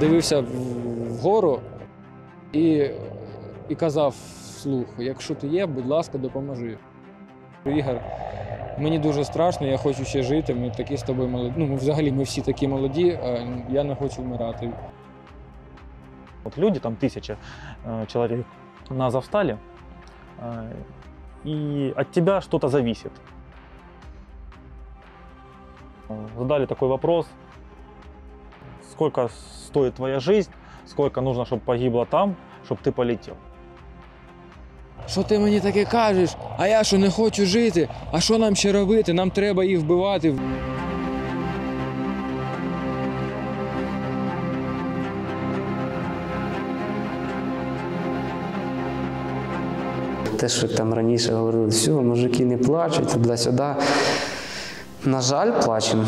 дивився в- вгору і, і казав вслух: якщо ти є, будь ласка, допоможи. Ігор, мені дуже страшно, я хочу ще жити. Ми такі з тобою молоді. Ну, ми взагалі ми всі такі молоді, а я не хочу вмирати. Вот люди, там тысяча э, человек на Азовстале, э, и от тебя что-то зависит. Э, Задали такой вопрос, сколько стоит твоя жизнь, сколько нужно, чтобы погибло там, чтобы ты полетел. Що ти мені таке кажеш? А я що не хочу жити? А що нам ще робити? Нам треба їх вбивати. Те, що там раніше говорили, все, мужики не плачуть, туди-сюди. На жаль, плачемо.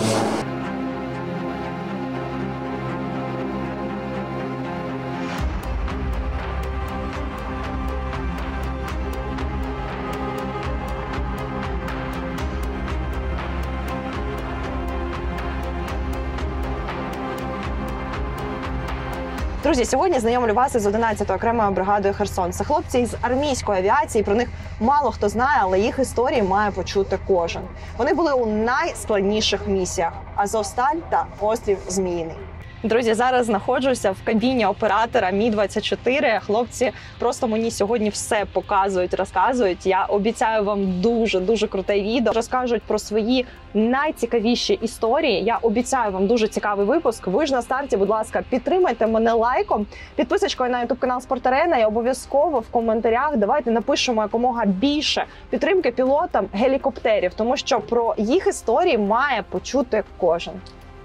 Друзі, сьогодні знайомлю вас із 11-ю окремою бригадою Херсон. Це хлопці із армійської авіації. Про них мало хто знає, але їх історії має почути кожен. Вони були у найскладніших місіях: Азовсталь та острів Зміїний. Друзі, зараз знаходжуся в кабіні оператора Мі 24 Хлопці просто мені сьогодні все показують, розказують. Я обіцяю вам дуже дуже круте відео. Розкажуть про свої найцікавіші історії. Я обіцяю вам дуже цікавий випуск. Ви ж на старті, будь ласка, підтримайте мене лайком, підписочкою на ютуб канал Спортерена і обов'язково в коментарях давайте напишемо якомога більше підтримки пілотам гелікоптерів, тому що про їх історії має почути кожен.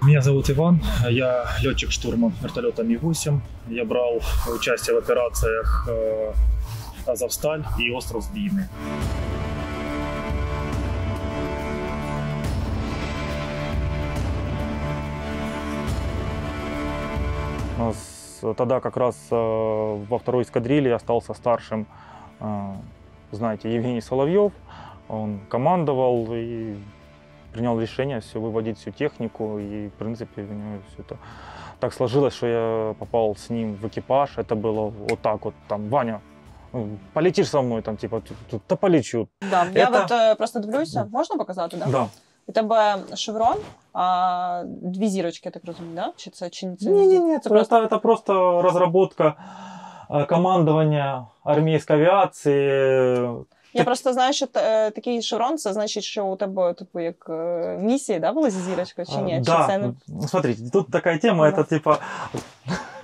Меня зовут Иван, я летчик-штурман вертолета Ми-8. Я брал участие в операциях э, Азовсталь и остров нас тогда как раз э, во второй эскадрилье остался старшим, э, знаете, Евгений Соловьев. Он командовал и принял решение все выводить всю технику. И, в принципе, у него все это так сложилось, что я попал с ним в экипаж. Это было вот так вот, там, Ваня, ну, полетишь со мной, там, типа, «Т- да полечу. Да, я Это- от е, просто дивлюся, можна показати, да? Да. У тебе шеврон, а дві зірочки, я так розумію, да? Чи це чи це Не, не, не, це это, просто, это просто разработка э, командования армейской авиации. Я просто знаю, що е, такий шеврон, це значить, що у тебе типу як е, місії, да, була зі зірочкою, чи ні? Чи Да, це не смотрите, тут такая тема, это типа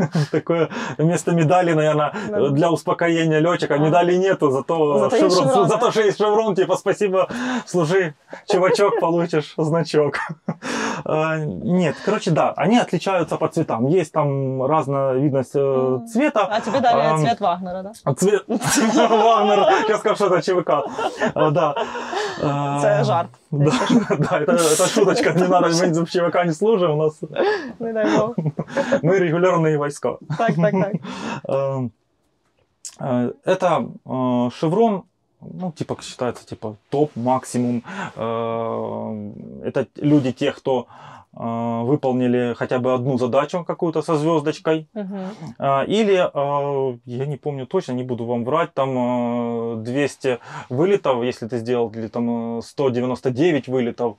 такое вместо медали, наверное, Да. для успокоения летчика. Медали нету, зато, Зато есть шеврон, шеврон, зато да? есть шеврон, типа спасибо, служи, чувачок, получишь значок. А, Нет, короче, да, они отличаются по цветам. Есть там разновидность э, Мгм. цвета. А тобі дали цвет Вагнера, да? Цвет Вагнер, я скажу, что это ЧВК. А, Да. А, Це жарт. Да, да, это, это шуточка, не надо, мы в ЧВК не служим, у нас Не дай Бог. мы регулярные войска. Так, так, так. Э, э, Это э, шеврон, ну, типа, считается, типа, топ, максимум. Э, Это люди, те, кто выполнили хотя бы одну задачу какую-то со звездочкой. А, Или, я не помню точно, не буду вам врать, там э, 200 вылетов, если ты сделал, или там э, 199 вылетов.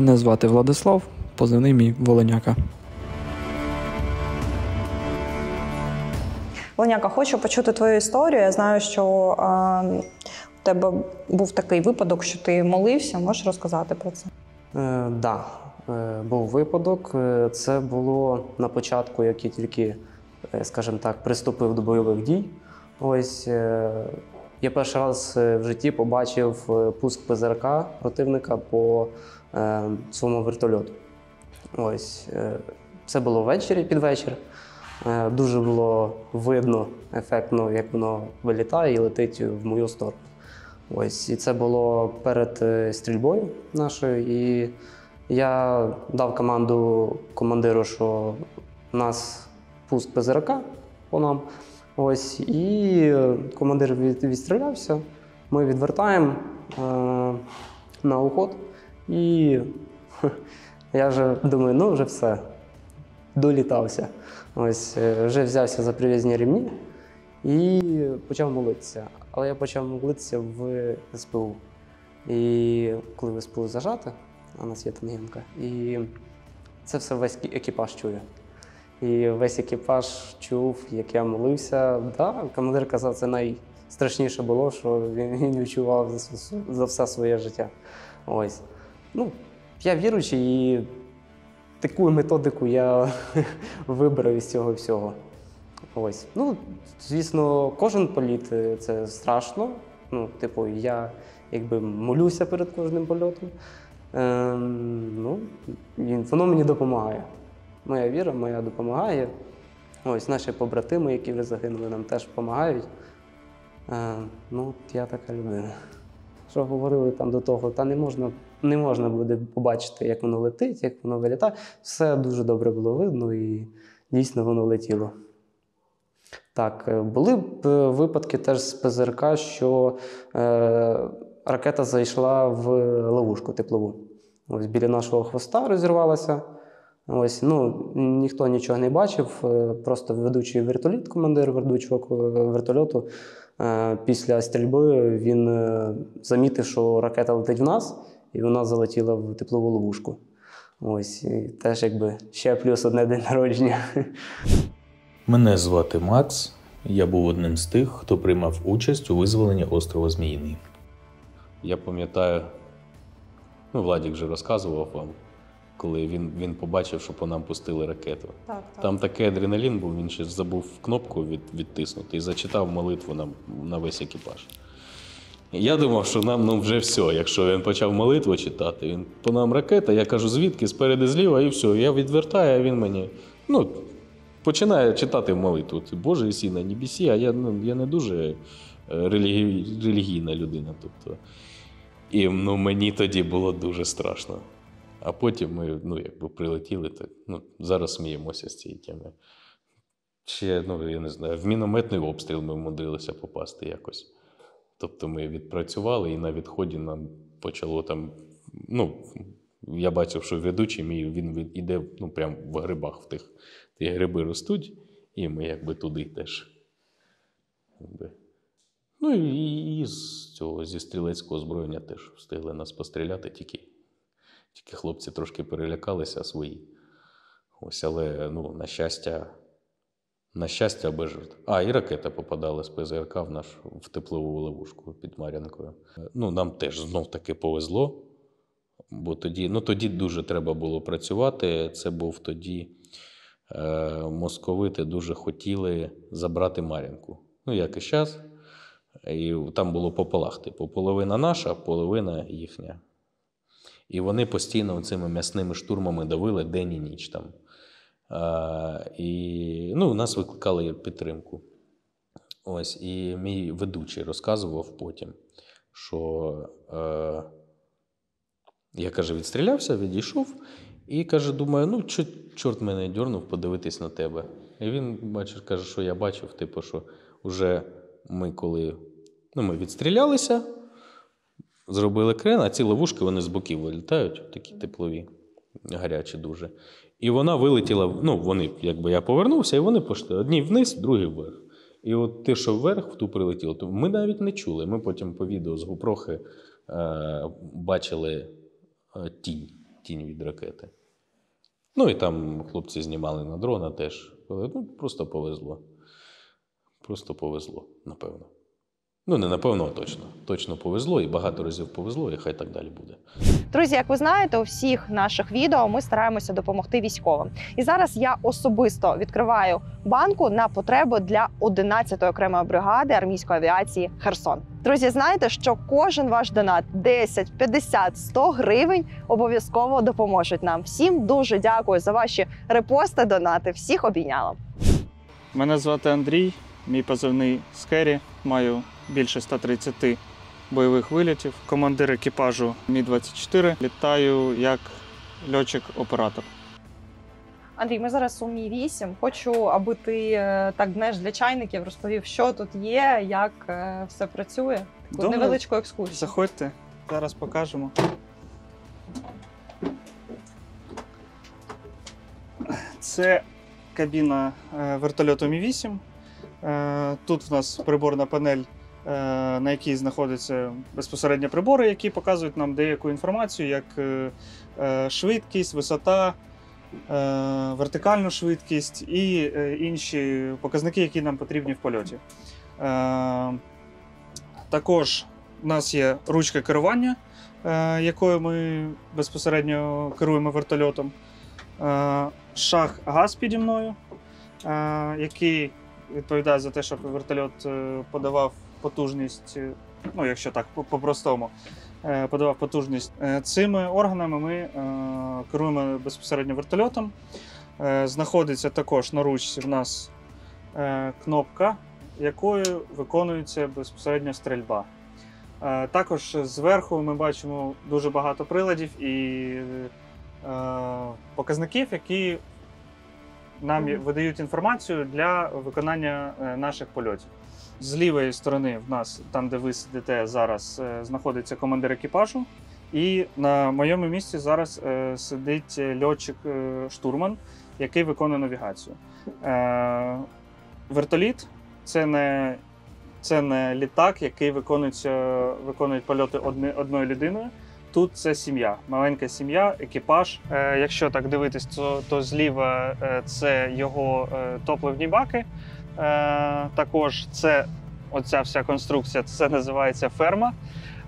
Мене звати Владислав, позивний мій Волоняка. Леняка, хочу почути твою історію. Я знаю, що а, у тебе був такий випадок, що ти молився. Можеш розказати про це? Е, да, е, був випадок. Е, Це було на початку, як я тільки, е, скажімо так, приступив до бойових дій. Ось е, я перший раз в житті побачив пуск ПЗРК противника по е, своєму вертольоту. Ось е, це було ввечері під вечір. Е, Дуже було видно ефектно, як воно вилітає і летить в мою сторону. Ось, і це було перед стрільбою нашою. І я дав команду командиру, що у нас пуск ПЗРК по нам. Ось, і командир від, відстрілявся. Ми відвертаємо е, на уход. І я вже думаю, ну вже все, долітався. Ось, е, вже взявся за прив'язні рівні і почав молитися. Але я почав молитися в СПУ. І коли в СПУ зажати, а нас є тангенка, і це все весь екіпаж чує. І весь екіпаж чув, як я молився. Да, командир казав, це найстрашніше було, що він, відчував за все своє життя. Ось. Ну, я віруючий, і таку методику я вибрав із цього всього. Ось. Ну, звісно, кожен політ е, це страшно. Ну, типу, я якби молюся перед кожним польотом. Ем, ну, і воно мені допомагає. Моя віра моя допомагає. Ось наші побратими, які вже загинули, нам теж допомагають. Ем, ну, я така людина. Що говорили там до того, та не можна, не можна буде побачити, як воно летить, як воно вилітає. Все дуже добре було видно і дійсно воно летіло. Так, е, були б е, випадки теж з ПЗРК, що е, ракета зайшла в ловушку теплову. Ось біля нашого хвоста розірвалася. Ось, ну, ніхто нічого не бачив, е, просто ведучий вертоліт, командир ведучого вертольоту. Після стрільби він замітив, що ракета летить в нас, і вона залетіла в теплову ловушку. Ось, і теж якби ще плюс одне день народження. Мене звати Макс. Я був одним з тих, хто приймав участь у визволенні острова Зміїний. Я пам'ятаю, ну, Владік вже розказував вам, коли він, він побачив, що по нам пустили ракету. Так, так. Там такий адреналін був, він ще забув кнопку від, відтиснути і зачитав молитву на, на весь екіпаж. Я думав, що нам ну, вже все. Якщо він почав молитву читати, він по нам ракета, я кажу, звідки, спереди, зліва, і все. Я відвертаю, а він мені. Ну, починає читати молитву. Боже і сі на небесі, а я, ну, я не дуже е, релігі... релігійна людина. Тобто. І ну, мені тоді було дуже страшно. А потім ми ну, якби прилетіли, так, ну, зараз сміємося з цієї теми. Ще, ну, я не знаю, в мінометний обстріл ми вмудрилися попасти якось. Тобто ми відпрацювали, і на відході нам почало там. Ну, я бачив, що ведучий мій він іде ну, прямо в грибах в тих. Ті гриби ростуть, і ми якби туди теж. Ну і, і з цього зі стрілецького озброєння теж встигли нас постріляти, тільки, тільки хлопці трошки перелякалися свої. Ось, але ну, на щастя, на щастя, жертв. А, і ракета попадала з ПЗРК в наш в теплову ловушку під Мар'янкою. Ну, нам теж знов таки повезло. Бо тоді, ну, тоді дуже треба було працювати. Це був тоді е, московити дуже хотіли забрати Мар'янку. Ну, як і зараз. І там було пополах, типу, половина наша, половина їхня. І вони постійно цими м'ясними штурмами давили день і ніч там. А, і ну, нас викликали підтримку. Ось, і мій ведучий розказував потім, що е, я каже, відстрілявся, відійшов, і каже, думаю, ну, чо, чорт мене дьорнув подивитись на тебе. І він бачиш, каже, що я бачив, типу, що вже ми коли ну, ми відстрілялися, зробили крен, а ці ловушки вони з боків вилітають, такі теплові, гарячі дуже. І вона вилетіла, ну, вони, якби я повернувся, і вони пішли одні вниз, другі вверх. І от те, що вверх в ту прилетіло, то ми навіть не чули. Ми потім по відео з Гупрохи е, бачили е, тінь, тінь від ракети. Ну і там хлопці знімали на дрона теж. Ну, просто повезло. Просто повезло, напевно. Ну, не напевно, а точно. Точно повезло, і багато разів повезло, і хай так далі буде. Друзі, як ви знаєте, у всіх наших відео ми стараємося допомогти військовим. І зараз я особисто відкриваю банку на потреби для 11-ї окремої бригади армійської авіації Херсон. Друзі, знаєте, що кожен ваш донат 10, 50, 100 гривень обов'язково допоможуть нам. Всім дуже дякую за ваші репости, донати. Всіх обійняла. Мене звати Андрій, мій позивний Скері. Маю більше 130 бойових вилітів. Командир екіпажу Мі-24. Літаю як льотчик-оператор. Андрій, ми зараз у Мі 8. Хочу, аби ти е, так знаєш для чайників розповів, що тут є, як е, все працює. Таку Добре. невеличку екскурсію. Заходьте, зараз покажемо. Це кабіна е, вертольоту Мі-8. Е, Тут в нас приборна панель, на якій знаходяться безпосередньо прибори, які показують нам деяку інформацію, як е, е, швидкість, висота, е, вертикальну швидкість і е, інші показники, які нам потрібні в польоті. Е, Також у нас є ручка керування, е, якою ми безпосередньо керуємо вертольотом. Е, Шах газ піді мною, е, який відповідає за те, щоб вертольот е, подавав потужність, е, ну, якщо так по- по-простому, е, подавав потужність. Е, Цими органами ми керуємо безпосередньо вертольотом. Знаходиться також на ручці в нас кнопка, якою виконується безпосередньо стрільба. Також зверху ми бачимо дуже багато приладів і показників, які нам видають інформацію для виконання наших польотів. З лівої сторони в нас, там де ви сидите зараз, е, знаходиться командир екіпажу. І на моєму місці зараз е, сидить льотчик-штурман, який виконує навігацію. Е, вертоліт це не, це не літак, який виконується, виконують польоти одни, одною людиною. Тут це сім'я, маленька сім'я, екіпаж. Е, якщо так дивитись, то, то зліва е, це його е, топливні баки. Е, також це оця вся конструкція, це називається ферма.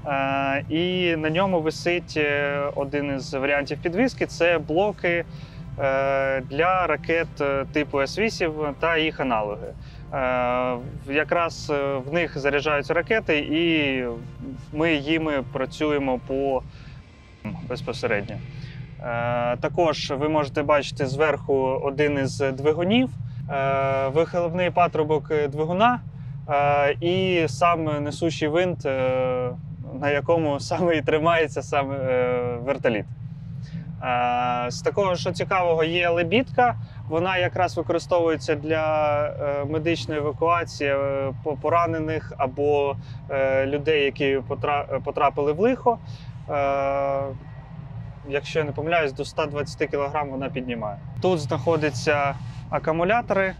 Е, і на ньому висить е, один із варіантів підвіски це блоки для ракет типу С-8 та їх аналоги. Якраз в них заряджаються ракети, і ми їми працюємо по безпосередньо. Також ви можете бачити зверху один із двигунів, вихлопний патрубок двигуна е, і сам несущий винт, е, на якому саме і тримається саме е, вертоліт. Е, З такого, що цікавого, є лебідка. Вона якраз використовується для е, медичної евакуації е, поранених або е, людей, які потрапили в лихо. Е, Якщо я не помиляюсь, до 120 кг вона піднімає. Тут знаходяться акумулятори е,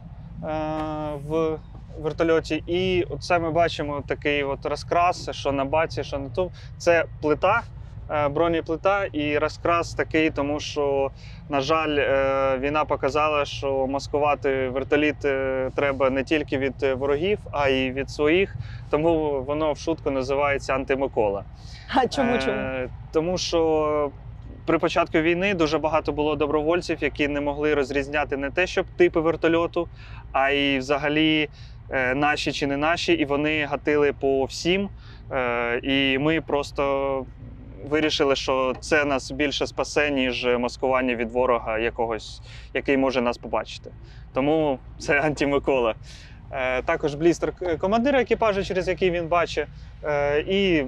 в вертольоті, і це ми бачимо такий от розкрас, що на баці, що на ту. Це плита, е, бронеплита, і розкрас такий, тому що, на жаль, е, війна показала, що маскувати вертоліт треба не тільки від ворогів, а й від своїх. Тому воно в шутку називається антимикола. А чому чому? Тому що при початку війни дуже багато було добровольців, які не могли розрізняти не те, щоб типи вертольоту, а й взагалі е, наші чи не наші, і вони гатили по всім. Е, І ми просто вирішили, що це нас більше спасе, ніж маскування від ворога якогось, який може нас побачити. Тому це антимикола. Е, Також блістер командира екіпажу, через який він бачить, і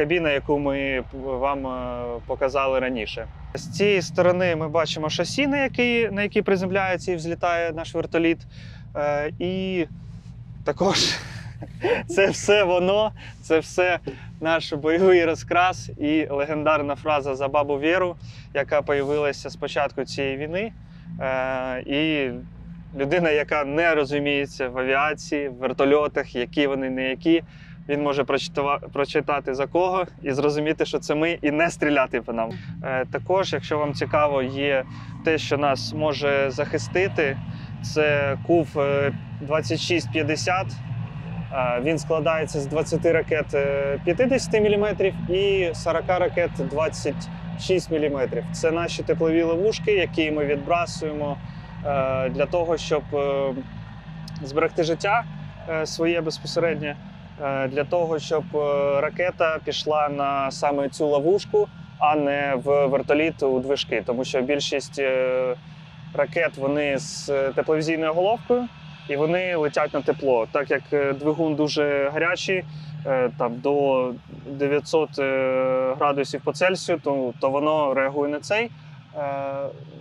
кабіна, яку ми вам е, показали раніше. З цієї сторони ми бачимо шасі, на якій, на якій приземляється і взлітає наш вертоліт. Е, І також це все воно, це все наш бойовий розкрас і легендарна фраза за бабу Віру, яка появилася з початку цієї війни. Е, І людина, яка не розуміється в авіації, в вертольотах, які вони не які, він може прочитати за кого і зрозуміти, що це ми, і не стріляти по нам. Е, Також, якщо вам цікаво, є те, що нас може захистити, Це Кув е, 2650. Е, Він складається з 20 ракет е, 50 мм і 40 ракет 26 мм. Це наші теплові ловушки, які ми відбрасуємо е, для того, щоб е, зберегти життя е, своє безпосереднє, е, для того, щоб е, ракета пішла на саме цю ловушку, а не в вертоліт у движки. Тому що більшість е, ракет вони з е, тепловізійною головкою і вони летять на тепло. Так як е, двигун дуже гарячий, е, там до 900 е, градусів по Цельсію, то, то воно реагує на цей е,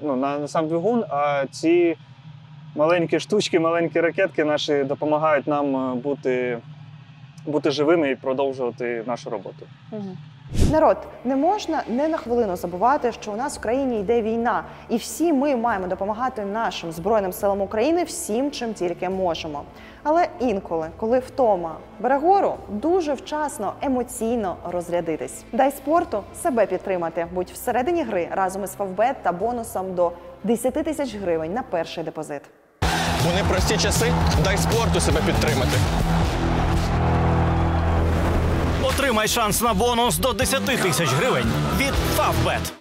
ну, на, на сам двигун. А ці маленькі штучки, маленькі ракетки наші допомагають нам е, бути, бути живими і продовжувати нашу роботу. Народ, не можна не на хвилину забувати, що у нас в країні йде війна, і всі ми маємо допомагати нашим збройним силам України всім, чим тільки можемо. Але інколи, коли втома бере гору, дуже вчасно емоційно розрядитись. Дай спорту себе підтримати. Будь всередині гри разом із Фавбет та бонусом до 10 тисяч гривень на перший депозит. У непрості часи дай спорту себе підтримати. Отримай шанс на бонус до 10 тисяч гривень від Favbet.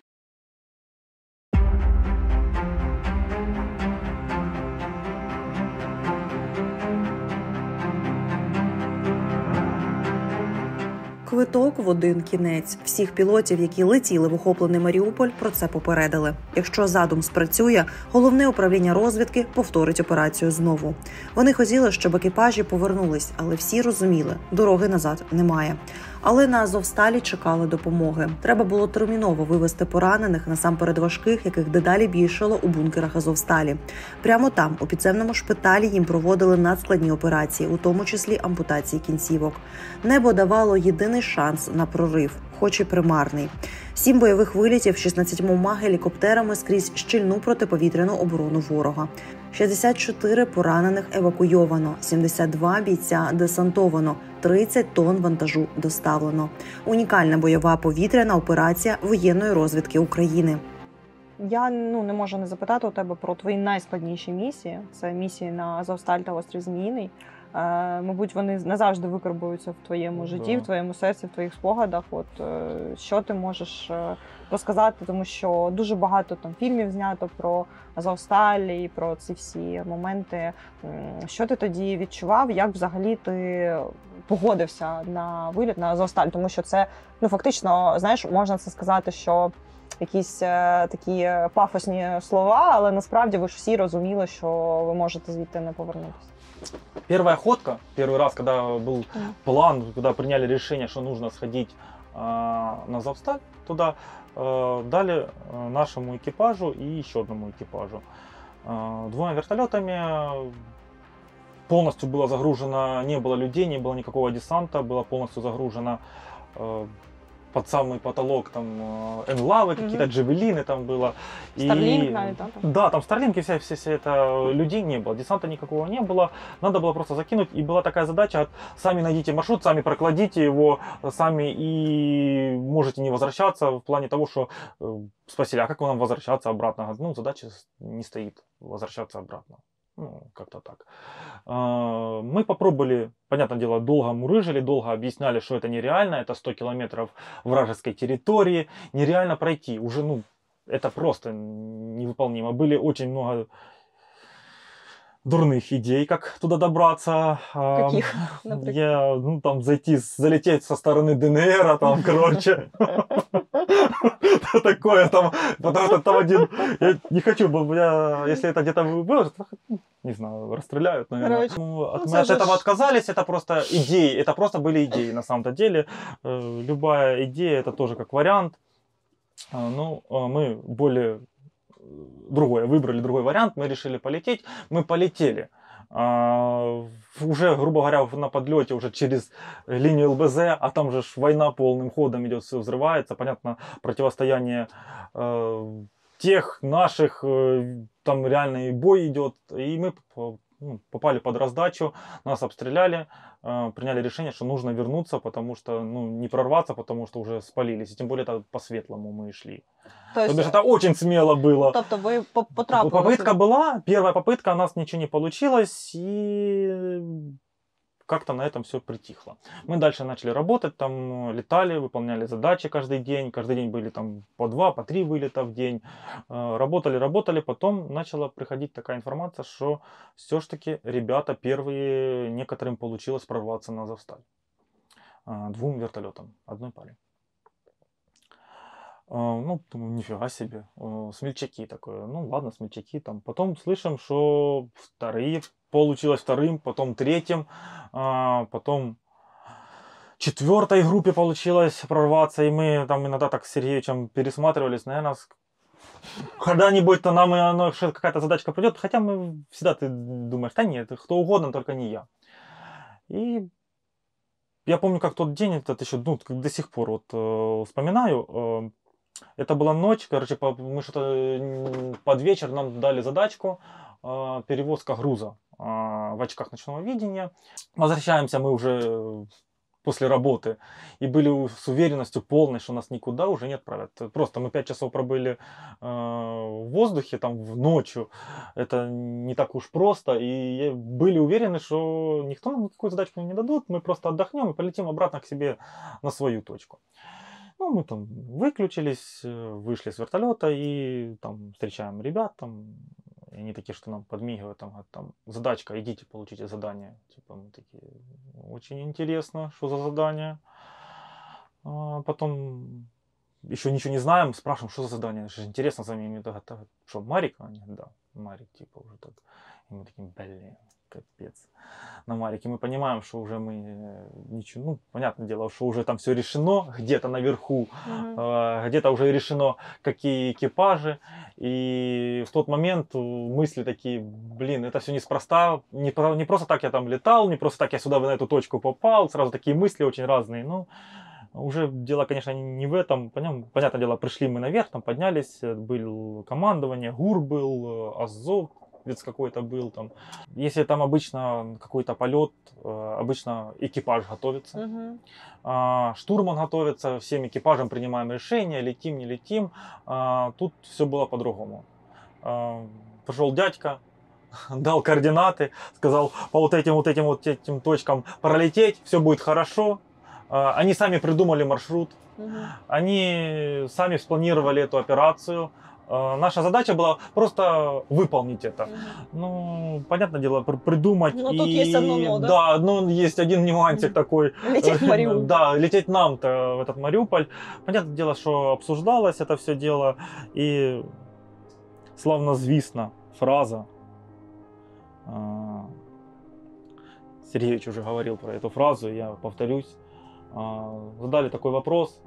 Квиток в один кінець. Всіх пілотів, які летіли в охоплений Маріуполь, про це попередили. Якщо задум спрацює, головне управління розвідки повторить операцію знову. Вони хотіли, щоб екіпажі повернулись, але всі розуміли, дороги назад немає. Але на Азовсталі чекали допомоги. Треба було терміново вивести поранених насамперед важких, яких дедалі більшало у бункерах Азовсталі. Прямо там, у підземному шпиталі, їм проводили надскладні операції, у тому числі ампутації кінцівок. Небо давало єдиний шанс на прорив, хоч і примарний. Сім бойових вилітів 16 гелікоптерами скрізь щільну протиповітряну оборону ворога. 64 поранених евакуйовано, 72 бійця десантовано, 30 тонн вантажу доставлено. Унікальна бойова повітряна операція воєнної розвідки України. Я ну не можу не запитати у тебе про твої найскладніші місії. Це місії на Азовсталь та острів Зміїний. Е, мабуть, вони назавжди викарбуються в твоєму житті, Да. в твоєму серці, в твоїх спогадах. От е, що ти можеш е, розказати, тому що дуже багато там фільмів знято про Азовсталь і про ці всі моменти. М, Що ти тоді відчував? Як взагалі ти погодився на виліт на Азовсталь? Тому що це ну фактично, знаєш, можна це сказати, що якісь е, такі е, пафосні слова, але насправді ви ж всі розуміли, що ви можете звідти не повернутися. Первая ходка, первый раз, когда был план, когда приняли решение, что нужно сходить а, на Завсталь, туда э, Дали э, нашему экипажу и еще одному экипажу. Э, двумя вертолетами полностью было загружено, не было людей, не было никакого десанта, было полностью загружено э, под самый потолок там э, энлавы, какие-то Мгм. джавелины там было. Старлінк навіть, да, там? Да, там Старлинки, вся, вся, вся это, людей не было, десанта никакого не было. Надо было просто закинуть, и была такая задача, от, сами найдите маршрут, сами прокладите его, сами и можете не возвращаться в плане того, что э, спросили, а как нам возвращаться обратно? Ну, задача не стоит возвращаться обратно. Ну, как-то так. А, Мы попробовали, понятное дело, долго мурыжили, долго объясняли, что это нереально, это 100 километров вражеской территории, нереально пройти. Уже, ну, это просто невыполнимо. Были очень много дурных идей, как туда добраться. А, Каких, например? Я, ну, там, зайти, залететь со стороны ДНР, там, короче. Такое там, потому что там один, я не хочу, если это где-то выложат, ну, не знаю, расстреляют, наверное. Короче, Ну, ну, мы от это этого отказались, это просто идеи, это просто были идеи на самом-то деле. Э, Любая идея, это тоже как вариант. А, Ну, а мы более э, другое, выбрали другой вариант, мы решили полететь, мы полетели. А, уже, грубо говоря, на подлете уже через линию ЛБЗ, а там же война полным ходом идет, все взрывается, понятно, противостояние э, тех наших, э, там реальный бой идет, и мы ну, попали под раздачу, нас обстреляли, э, приняли решение, что нужно вернуться, потому что, ну, не прорваться, потому что уже спалились. И тем более это по-светлому мы шли. То есть, бишь это очень смело было. тобто ви по- потрапили. Попытка была, первая попытка, у нас ничего не получилось, и как-то на этом все притихло. Мы дальше начали работать, там э, летали, выполняли задачи каждый день, каждый день были там по два, по три вылета в день, Э, работали, работали, потом начала приходить такая информация, что все ж таки ребята первые, некоторым получилось прорваться на Завсталь. Э, Двум вертолетам, одной паре. Э, Ну, думаю, нифига себе. Э, Смельчаки такое. Ну, ладно, смельчаки там. Потом слышим, что вторые получилось вторым, потом третьим, а, потом четвертой группе получилось прорваться, и мы там иногда так с Сергеевичем пересматривались, наверное, когда-нибудь-то нам оно, какая-то задачка придет, хотя мы всегда ты думаешь, да нет, кто угодно, только не я. И я помню, как тот день, этот еще, ну, до сих пор вот э, вспоминаю, э, это была ночь, короче, мы что-то под вечер нам дали задачку, э, перевозка груза э, в очках ночного видения. Возвращаемся мы уже э, после работы и были с уверенностью полной, что нас никуда уже не отправят. Просто мы 5 часов пробыли э, в воздухе, там, в ночью. Это не так уж просто. И были уверены, что никто нам никакую задачку не дадут. Мы просто отдохнем и полетим обратно к себе на свою точку. Ну, мы там выключились, э, вышли с вертолета и там встречаем ребят, там, и они такие, что нам подмигивают, там, там, задачка, идите, получите задание. Типа, мы такие, очень интересно, что за задание. А потом еще ничего не знаем, спрашиваем, что за задание, это же интересно за ними, что, Марик? Они, да, Марик, типа, уже так. И мы такие, блин, капец. На Марике мы понимаем, что уже мы э, ничего, ну, понятное дело, что уже там все решено, где-то наверху, э, где-то уже решено, какие экипажи. И в тот момент э, мысли такие, блин, это все неспроста, не, не просто так я там летал, не просто так я сюда на эту точку попал, сразу такие мысли очень разные. Ну, уже дело, конечно, не в этом. Понятно, понятное дело, пришли мы наверх, там поднялись, э, был командование, ГУР был, э, Азов какой-то был там. Если там обычно какой-то полет, э, обычно экипаж готовится. А, Штурман готовится, всем экипажам принимаем решение, летим, не летим. А, Тут все было по-другому. А, Пришел дядька, дал координаты, сказал по вот этим вот этим вот этим точкам пролететь, все будет хорошо. А, Они сами придумали маршрут, они сами спланировали эту операцию. А, Наша задача была просто выполнить это. Ну, понятное дело, пр- придумать. Но тут и... есть одно но, да? Да, но есть один нюансик такой. Лететь в Мариуполь. Да, лететь нам-то в этот Мариуполь. Понятное дело, что обсуждалось это все дело. И славно звісно фраза. а, Сергеевич уже говорил про эту фразу, я повторюсь. А, Задали такой вопрос.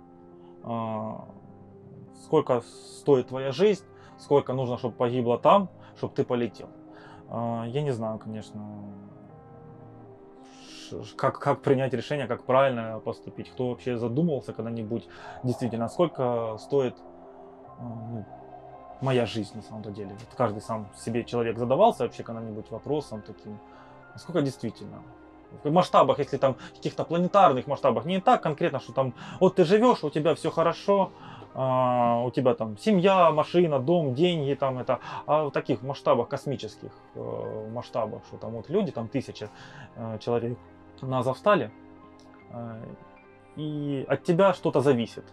Сколько стоит твоя жизнь? Сколько нужно, чтобы погибло там, чтобы ты полетел? А, Я не знаю, конечно, как, как принять решение, как правильно поступить. Кто вообще задумывался когда-нибудь действительно, сколько стоит а, ну, моя жизнь на самом деле. Вот каждый сам себе человек задавался вообще когда-нибудь вопросом таким, а сколько действительно. В масштабах, если там каких-то планетарных масштабах, не так конкретно, что там вот ты живешь, у тебя все хорошо, а, у тебя там семья, машина, дом, деньги, там это, а в таких масштабах космических э, масштабах, что там вот люди, там тысяча э, человек на Азовстале, э, и от тебя что-то зависит.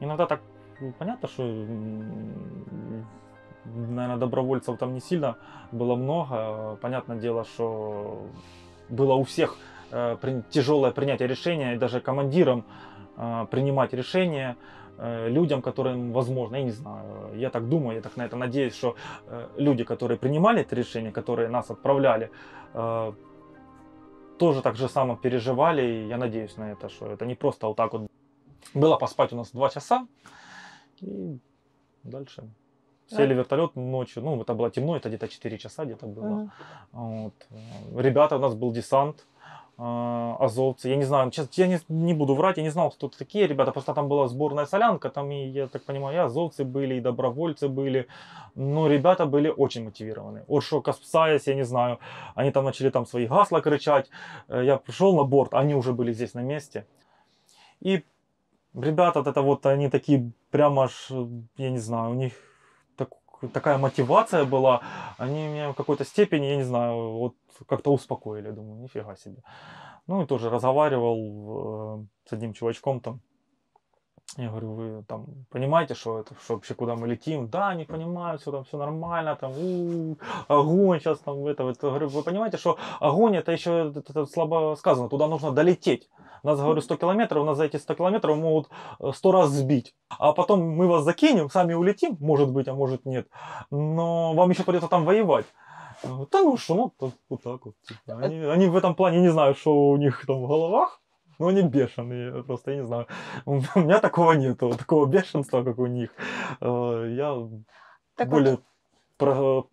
Иногда так ну, понятно, что, наверное, добровольцев там не сильно было много. Понятное дело, что было у всех э, тяжелое принятие решения, и даже командирам э, принимать решения, э, людям, которым возможно, я не знаю, я так думаю, я так на это надеюсь, что э, люди, которые принимали это решение, которые нас отправляли, э, тоже так же само переживали, и я надеюсь на это, что это не просто вот так вот было поспать у нас два часа, и дальше. Сели в вертолет ночью, ну это было темно, это где-то 4 часа где-то было. Вот. Ребята, у нас был десант, азовцы. Я не знаю, сейчас я не, не буду врать, я не знал, кто такие ребята, просто там была сборная солянка, там, и, я так понимаю, и азовцы были, и добровольцы были, но ребята были очень мотивированы. Что касаясь, я не знаю, они там начали там свои гасла кричать, Э, я пришел на борт, они уже были здесь на месте. И ребята, это вот, они такие прямо аж, я не знаю, у них такая мотивация была, они меня в какой-то степени, я не знаю, вот как-то успокоили, думаю, нифига себе. Ну и тоже разговаривал э, с одним чувачком там, я говорю, вы там понимаете, что это, что вообще куда мы летим? Да, не понимаю, все там все нормально, там у, огонь сейчас там это, вот. Говорю, вы понимаете, что огонь это еще это, это слабо сказано, туда нужно долететь. У нас, говорю, 100 километров, у нас за эти 100 километров могут э, 100 раз сбить. А потом мы вас закинем, сами улетим, может быть, а может нет. Но вам еще придется там воевать. Да ну что, ну вот так вот. типа. Они, они в этом плане не знаю, что у них там в головах. Но они бешеные, просто я не знаю. У меня такого нету, такого бешенства, как у них. Э, Я Так более от, про-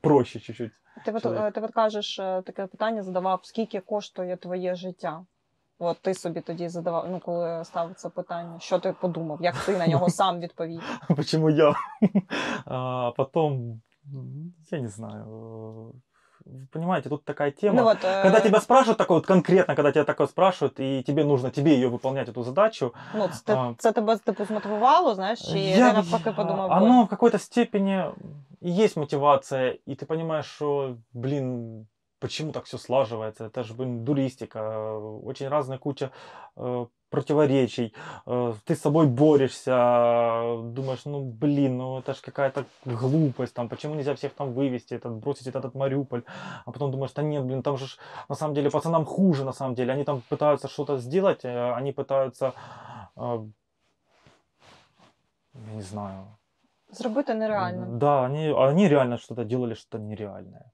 проще чуть-чуть. ти, от, е, ти от кажеш, е, таке питання задавав, скільки коштує твоє життя? От ти собі тоді задавав, ну коли ставив це питання, що ти подумав, як ти на нього сам відповів? Почему я? А потом, м, я не знаю. Вы Понимаете, тут такая тема. Ну, вот, э, Когда тебя спрашивают такое, вот конкретно, когда тебя такое спрашивают, и тебе нужно, тебе ее выполнять, эту задачу, Ну, це, А. це тебе типу змотивувало, знаєш, чи Я- ти навпаки подумав, Оно «Ой, в какой-то степени есть мотивация, и ты понимаешь, что, блин, почему так все слаживается? Это же, блин, дуристика, э, очень разная куча э, противоречий. Э, ты с собой борешься, э, думаешь, ну, блин, ну это же какая-то глупость, там, почему нельзя всех там вывести, этот, бросить этот Мариуполь? А потом думаешь, да нет, блин, там же ж, на самом деле пацанам хуже, на самом деле. Они там пытаются что-то сделать, э, они пытаются, э, я не знаю, зробити нереально. да, они, они реально что-то делали, что-то нереальное.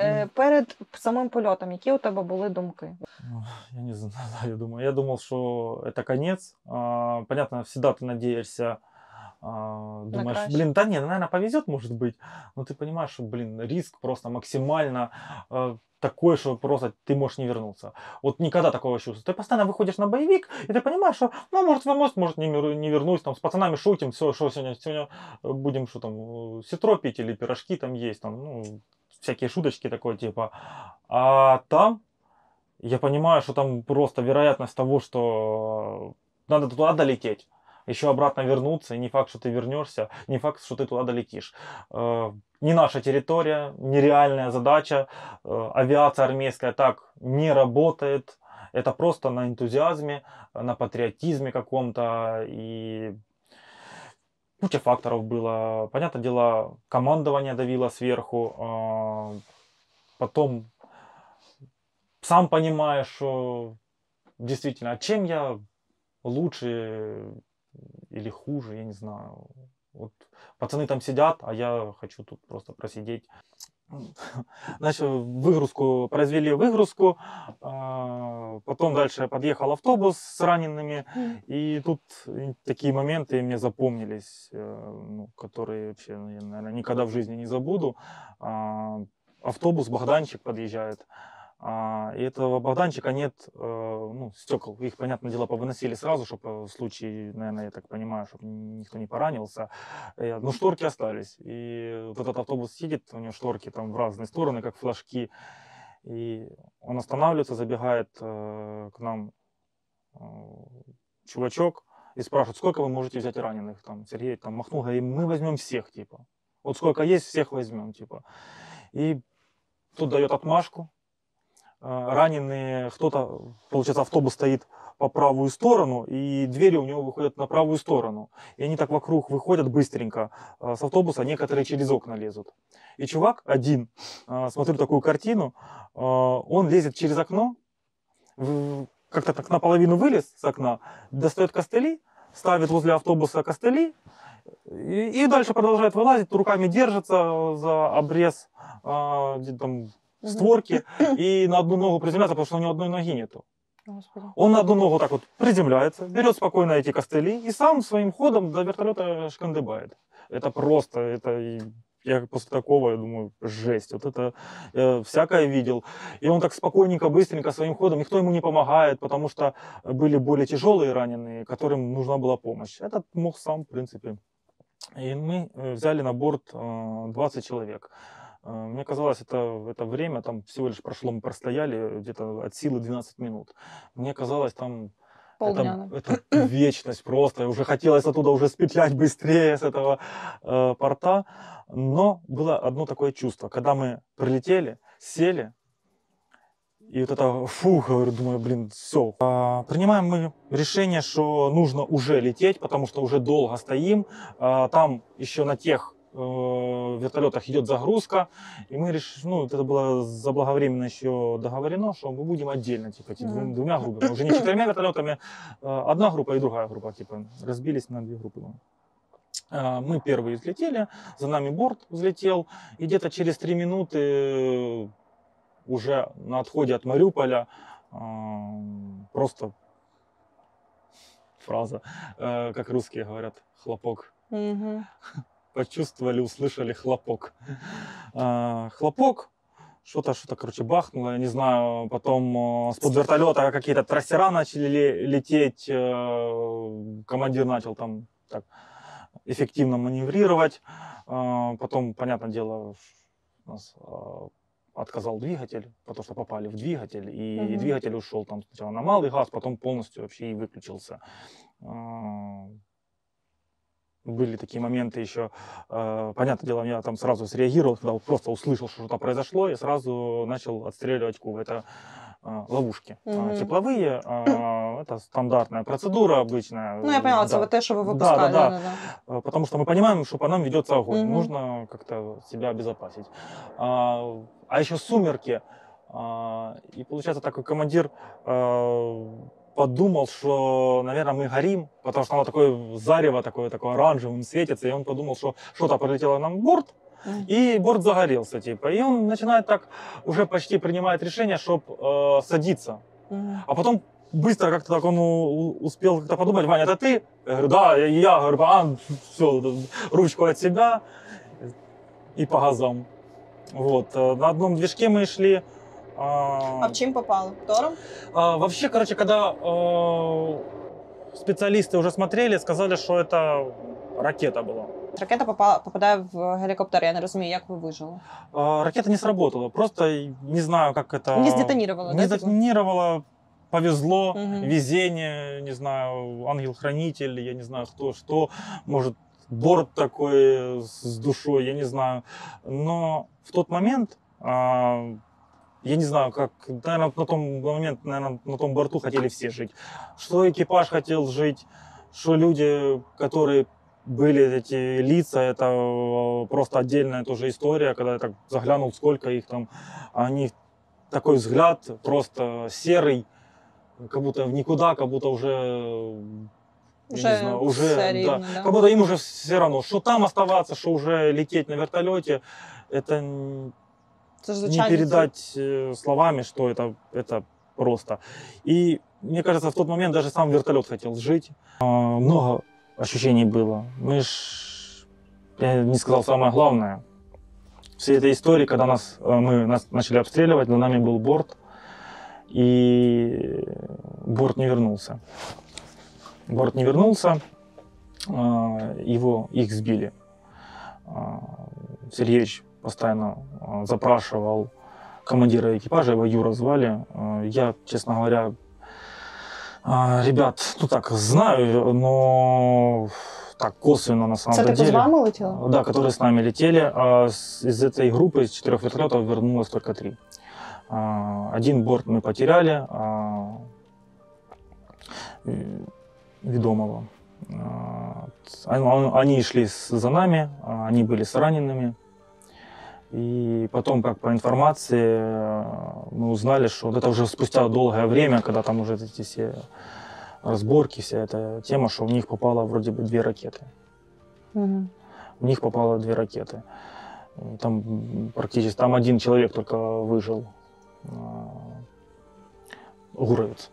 Е, перед самим польотом, які у тебе були думки? ну, Я не знаю, я думаю. Я думал, что это конец. А, Понятно, всегда ты надеешься, а, думаешь, краще. блин, да нет, наверное, повезет, может быть. Но ты понимаешь, что, блин, риск просто максимально а, такой, что просто ты можешь не вернуться. Вот никогда такого чувства. Ты постоянно выходишь на боевик, и ты понимаешь, что, ну, может вернусь, может не, не вернусь, там, с пацанами шутим, все, что сегодня, сегодня э, будем, что там, э, ситро пить или пирожки там есть, там, ну, всякие шуточки такой, типа. А там я понимаю, что там просто вероятность того, что надо туда долететь, еще обратно вернуться, и не факт, что ты вернешься, не факт, что ты туда долетишь. Э, Не наша территория, нереальная задача, э, авиация армейская так не работает, это просто на энтузиазме, на патриотизме каком-то, и куча факторов было. Понятное дело, командование давило сверху, а, потом сам понимаешь, что действительно, а чем я лучше или хуже, я не знаю. Вот пацаны там сидят, а я хочу тут просто просидеть. Значит, выгрузку, произвели выгрузку, а, потом дальше подъехал автобус с ранеными, и тут такие моменты мне запомнились, э, ну, которые вообще, ну, я, наверное, никогда в жизни не забуду. А, Автобус, Богданчик подъезжает, а, и этого Богданчика нет, э, ну, стекол. Их, понятное дело, повыносили сразу, чтобы в случае, наверное, я так понимаю, чтобы никто не поранился. Э, Но шторки остались. И вот этот автобус едет, у него шторки там в разные стороны, как флажки. И он останавливается, забегает э, к нам э, чувачок и спрашивает, сколько вы можете взять раненых? Там Сергей там махнул, говорит, мы возьмем всех, типа. Вот сколько есть, всех возьмем, типа. И тут дает отмашку. Э, Раненые, кто-то, получается, автобус стоит по правую сторону, и двери у него выходят на правую сторону. И они так вокруг выходят быстренько э, с автобуса, некоторые через окна лезут. И чувак один, э, смотрю такую картину, э, он лезет через окно, как-то так наполовину вылез с окна, достает костыли, ставит возле автобуса костыли, и, и дальше продолжает вылазить, руками держится за обрез а, где там створки и на одну ногу приземляется, потому что у него одной ноги нету. Господи. Он на одну ногу так вот приземляется, берет спокойно эти костыли и сам своим ходом до вертолета шкандыбает. Это просто, это я после такого, я думаю, жесть, вот это я всякое видел. И он так спокойненько, быстренько своим ходом, никто ему не помогает, потому что были более тяжелые раненые, которым нужна была помощь. Этот мог сам, в принципе. И мы э, взяли на борт э, 20 человек. Э, Мне казалось, это, это время, там всего лишь прошло, мы простояли где-то от силы 12 минут. Мне казалось, там Полдня, это, это вечность просто. Уже хотелось оттуда уже спетлять быстрее с этого э, порта. Но было одно такое чувство. Когда мы прилетели, сели, и вот это, фух, говорю, думаю, блин, все. принимаем мы решение, что нужно уже лететь, потому что уже долго стоим. А, там еще на тех вертолетах идет загрузка. И мы решили, ну, это было заблаговременно еще договорено, что мы будем отдельно, типа, типа Мгм. двумя группами. Уже не четырьмя вертолетами, а, одна группа и другая группа, типа, разбились на две группы. А, Мы первые взлетели, за нами борт взлетел, и где-то через три минуты уже на отходе от Мариуполя а, просто фраза, э, как русские говорят, хлопок. Мгм. Почувствовали, услышали хлопок. А, Хлопок, что-то, что-то, короче, бахнуло, я не знаю, потом э, с-под вертолета какие-то трассера начали ле- лететь, э, командир начал там так эффективно маневрировать, А, потом, понятное дело, нас а, отказал двигатель, потому что попали в двигатель, и Мгм. двигатель ушел там сначала на малый газ, потом полностью вообще и выключился. А, Были такие моменты еще, э, понятное дело, я там сразу среагировал, когда просто услышал, что что-то произошло, и сразу начал отстреливать куб. Это э, ловушки Мгм. тепловые, а, это стандартная процедура обычная. Ну, я поняла, Да. ви те, що ви Да, да, да. Э, Потому что мы понимаем, что по нам ведется огонь. Мгм. Нужно как-то себя обезопасить. А, а еще сумерки. И получается, такой командир подумал, что, наверное, мы горим, потому что оно такое зарево, такое, такое оранжевым светится, и он подумал, что что-то прилетело нам в борт, и борт загорелся, типа. И он начинает так, уже почти принимает решение, чтобы садиться. Мгм. А потом быстро как-то так он успел как-то подумать, Ваня, это ты? Я говорю, да, я, я. говорю, а, все, ручку от себя и по газам. Вот. э, На одном движке мы шли. а, А в чим попали? Тором? а, вообще, короче, когда э, специалисты уже смотрели, сказали, что это ракета была. Ракета попала, попадає в гелікоптер, я не розумію, як ви вижили. А, ракета не сработала. Просто не знаю, как это... Не сдетонировала, Не да, типа? сдетонировала. Повезло, Мгм. везение, не знаю, ангел-хранитель, я не знаю кто, что. Может, борт такой с душой, я не знаю. Но в тот момент, а, я не знаю, как, наверное, на том момент, наверное, на том борту хотели все жить. Что экипаж хотел жить, что люди, которые были эти лица, это э, просто отдельная тоже история, когда я так заглянул, сколько их там, они такой взгляд просто серый, как будто в никуда, как будто уже, Уже не знаю, уже, да, да. как будто им уже все равно, что там оставаться, что уже лететь на вертолете, это не передать э, словами, что это, это просто. И мне кажется, в тот момент даже сам вертолет хотел жить. А, Много ощущений было. Мы ж, я не сказал самое главное. Всей этой истории, когда нас, э, мы нас начали обстреливать, за нами был борт, и борт не вернулся. Борт не вернулся, а, его, их сбили. А, Сергеевич постоянно а, запрашивал командира экипажа, его Юра звали. А, Я, честно говоря, а, ребят, ну так, знаю, но так косвенно на самом Це деле. вами летіло? Да, которые с нами летели. А из этой группы, из четырех вертолетов, вернулось только три. Один борт мы потеряли, а, э, ведомого. Он- Они шли за нами, они были с ранеными. И потом, как по информации, э, мы узнали, что вот это уже спустя долгое время, когда там уже эти все разборки, вся эта тема, что в них попало вроде бы две ракеты Мгм. в них попало две ракеты. И Там практически там один человек только выжил. а, Гуровец.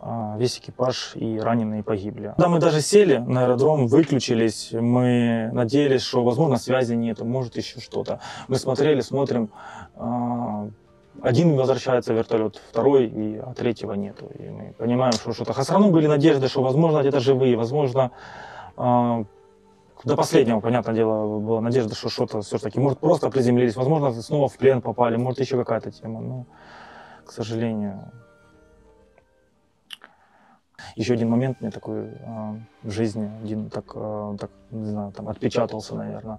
А, весь экипаж и раненые погибли. Когда мы даже сели на аэродром, выключились, мы надеялись, что, возможно, связи нету, может, еще что-то. Мы смотрели, смотрим, а, один возвращается вертолет, второй, и, а третьего нету. И мы понимаем, что что-то. А все равно были надежды, что, возможно, где-то живые, возможно, а, до последнего, понятное дело, была надежда, что что-то все-таки, может, просто приземлились, возможно, снова в плен попали, может, еще какая-то тема. Но, к сожалению, еще один момент мне такой э, в жизни, один так, э, так, не знаю, там отпечатался, наверное,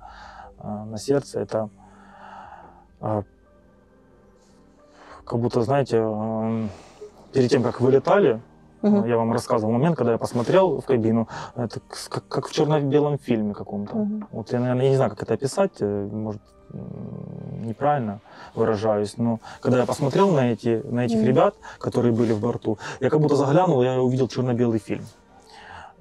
э, на сердце. Это э, как будто, знаете, э, перед тем, как вылетали, Мгм. я вам рассказывал момент, когда я посмотрел в кабину, это как, как в черно-белом фильме каком-то. Мгм. Вот я, наверное, я не знаю, как это описать, э, может, неправильно выражаюсь, но когда я посмотрел на, эти, на этих ребят, которые были в борту, я как будто заглянул, я увидел черно-белый фильм.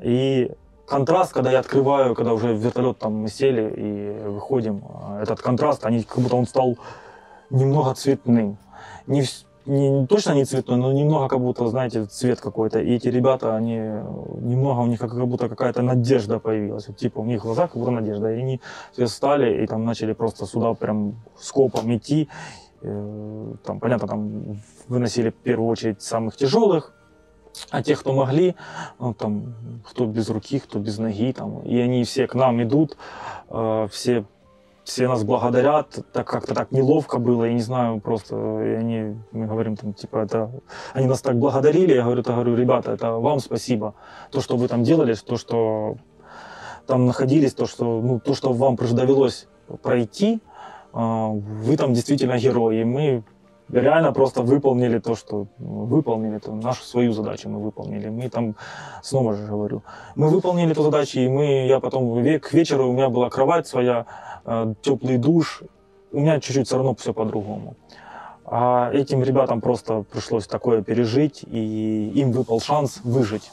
И контраст, когда я открываю, когда уже в вертолет там мы сели и выходим, а, этот контраст, они как будто он стал немного цветным. Не, не- точно не цветной, но немного как будто, знаете, цвет какой-то. И эти ребята, они э, немного у них как, как будто какая-то надежда появилась. Вот, типа у них в глазах как будто надежда. И они все встали и там начали просто сюда прям скопом идти. Э, Там, понятно, там выносили в первую очередь самых тяжелых, а тех, кто могли, ну, там, кто без руки, кто без ноги, там, и они все к нам идут, э, все, все нас благодарят, так как-то так неловко было, я не знаю, просто, и они, мы говорим, там, типа, это, они нас так благодарили, я говорю, это, говорю, ребята, это вам спасибо, то, что вы там делали, то, что там находились, то, что, ну, то, что вам довелось пройти, э, вы там действительно герои, мы реально просто выполнили то, что ну, выполнили то, нашу свою задачу мы выполнили. Мы там, снова же говорю, мы выполнили эту задачу, и мы, я потом к вечеру у меня была кровать своя, э, теплый душ, у меня чуть-чуть все равно все по-другому. А этим ребятам просто пришлось такое пережить, и им выпал шанс выжить.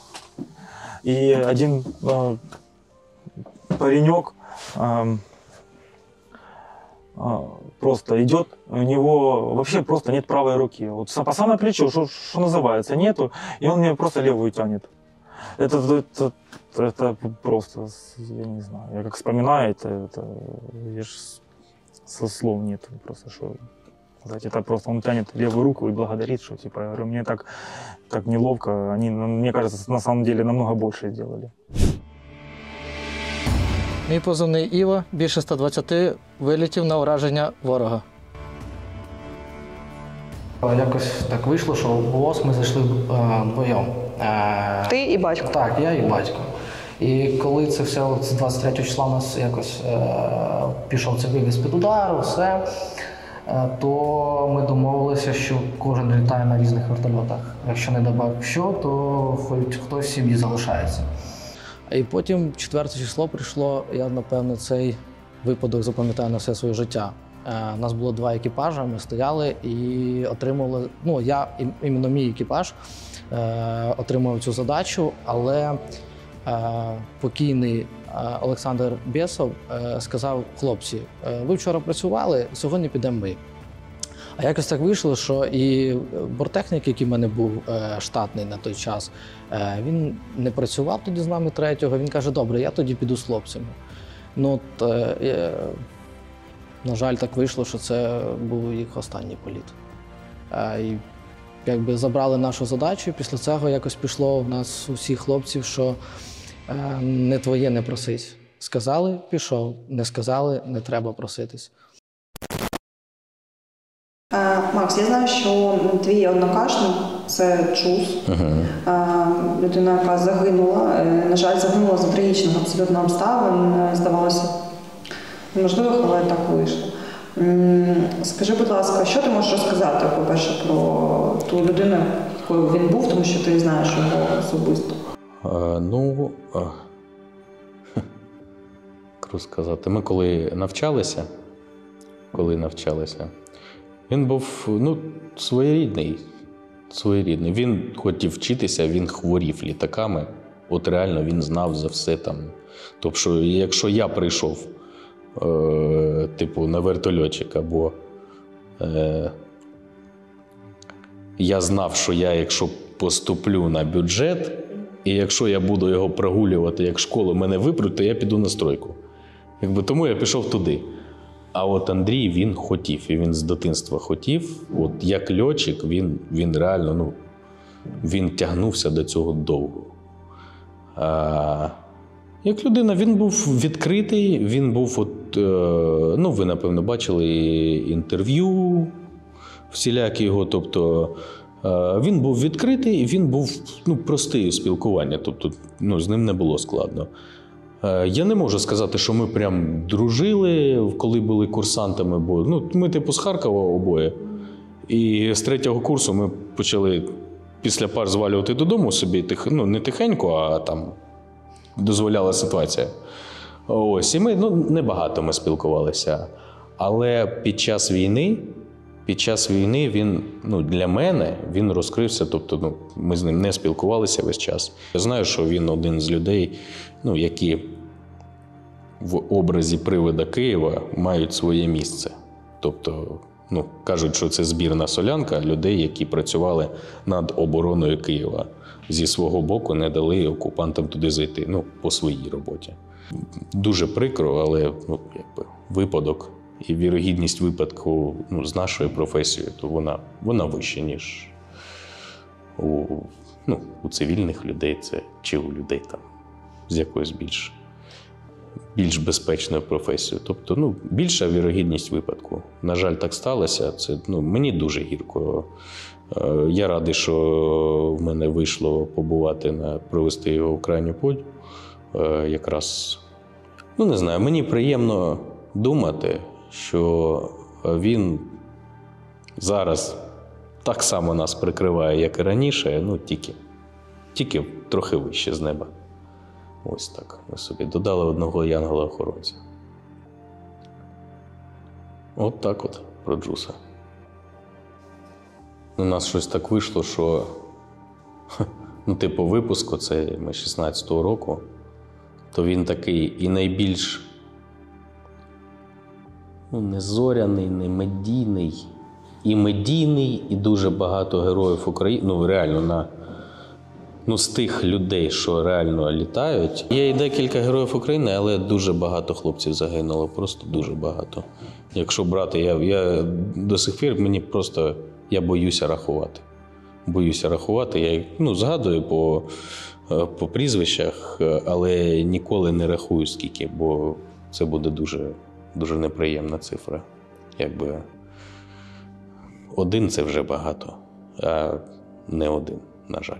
И один э, паренек эм, а, просто идет, у него вообще просто нет правой руки. Вот по самое плечо, что, что называется, нету, и он мне просто левую тянет. Это, это, это просто, я не знаю, я как вспоминаю это, это я ж с- со слов нет просто, что сказать. Это просто он тянет левую руку и благодарит, что типа, я говорю, мне так, так неловко, они, ну, мне кажется, на самом деле намного больше сделали. Мій позивний Іва, більше 120 вилітів на ураження ворога. Якось так вийшло, що в ООС ми зайшли е, вдвоєм. Е, Ти і батько? Так, я і батько. І коли це все з 23 числа у нас якось е, пішов цей вивіз під удару, все, е, то ми домовилися, що кожен літає на різних вертольотах. Якщо не добав що, то хоч хтось в сім'ї залишається. І потім четверте число прийшло, я напевно цей випадок запам'ятаю на все своє життя. Е, У нас було два екіпажа, ми стояли і отримували. Ну, я іменно мій екіпаж е, отримав цю задачу, але е, покійний е, Олександр Бєсов е, сказав: хлопці, е, ви вчора працювали, сьогодні підемо ми. А якось так вийшло, що і борттехнік, який в мене був е, штатний на той час, е, він не працював тоді з нами третього. Він каже: Добре, я тоді піду з хлопцями. Ну, от, е, е, на жаль, так вийшло, що це був їх останній політ. Е, і якби забрали нашу задачу, і після цього якось пішло в нас у всіх хлопців, що е, не твоє не просись. Сказали, пішов, не сказали, не треба проситись. Е, Макс, я знаю, що твій однокашник це Чус, е, людина, яка загинула. Е, На жаль, загинула з трагічних абсолютно обставин. Е, Здавалося, неможливих, але так вийшло. Скажи, будь ласка, що ти можеш розказати, по-перше, про ту людину, якою він був, тому що ти знаєш його особисто. Е, ну, е, як сказати, ми коли навчалися, коли навчалися, він був ну, своєрідний. своєрідний. Він хотів вчитися, він хворів літаками. От реально він знав за все там. Тобто, якщо я прийшов, е, типу, на вертольотчик або е, я знав, що я, якщо поступлю на бюджет, і якщо я буду його прогулювати як школу, мене випруть, то я піду на стройку. Якби тому я пішов туди. А от Андрій він хотів, і він з дитинства хотів. От як льотчик, він, він реально ну, він тягнувся до цього довго. А, як людина, він був відкритий, він був, от, ну, ви, напевно, бачили інтерв'ю всілякі його. Тобто е, він був відкритий, і він був ну, простий у спілкуванні, тобто ну, з ним не було складно. Е, Я не можу сказати, що ми прям дружили, коли були курсантами, бо ну, ми, типу, з Харкова обоє. І з третього курсу ми почали після пар звалювати додому собі, тих, ну, не тихенько, а там дозволяла ситуація. Ось, і ми ну, небагато ми спілкувалися. Але під час війни, під час війни він ну, для мене він розкрився. Тобто, ну, ми з ним не спілкувалися весь час. Я знаю, що він один з людей, ну, які в образі привида Києва мають своє місце. Тобто, ну, кажуть, що це збірна солянка людей, які працювали над обороною Києва. Зі свого боку не дали окупантам туди зайти, ну, по своїй роботі. Дуже прикро, але ну, якби, випадок і вірогідність випадку ну, з нашою професією, то вона, вона вища, ніж у, ну, у цивільних людей це, чи у людей там з якоюсь більш, більш безпечною професією. Тобто, ну, більша вірогідність випадку. На жаль, так сталося. Це ну, мені дуже гірко. Е, Я радий, що в мене вийшло побувати на провести його в крайню путь. Е, Якраз, ну не знаю, мені приємно думати, що він зараз так само нас прикриває, як і раніше, ну тільки, тільки трохи вище з неба. Ось так. Ми собі додали одного янгола-охоронця. От так от про Джуса. У нас щось так вийшло, що ну, типу випуску, це ми 16-го року, то він такий і найбільш ну, не зоряний, не медійний, і медійний, і дуже багато героїв України. Ну, реально, на, ну, з тих людей, що реально літають. Є і декілька героїв України, але дуже багато хлопців загинуло, просто дуже багато. Якщо брати, я, я до сих пір мені просто я боюся рахувати. Боюся рахувати. Я ну, згадую по, по прізвищах, е, але ніколи не рахую скільки, бо це буде дуже, дуже неприємна цифра. Якби один це вже багато, а не один, на жаль.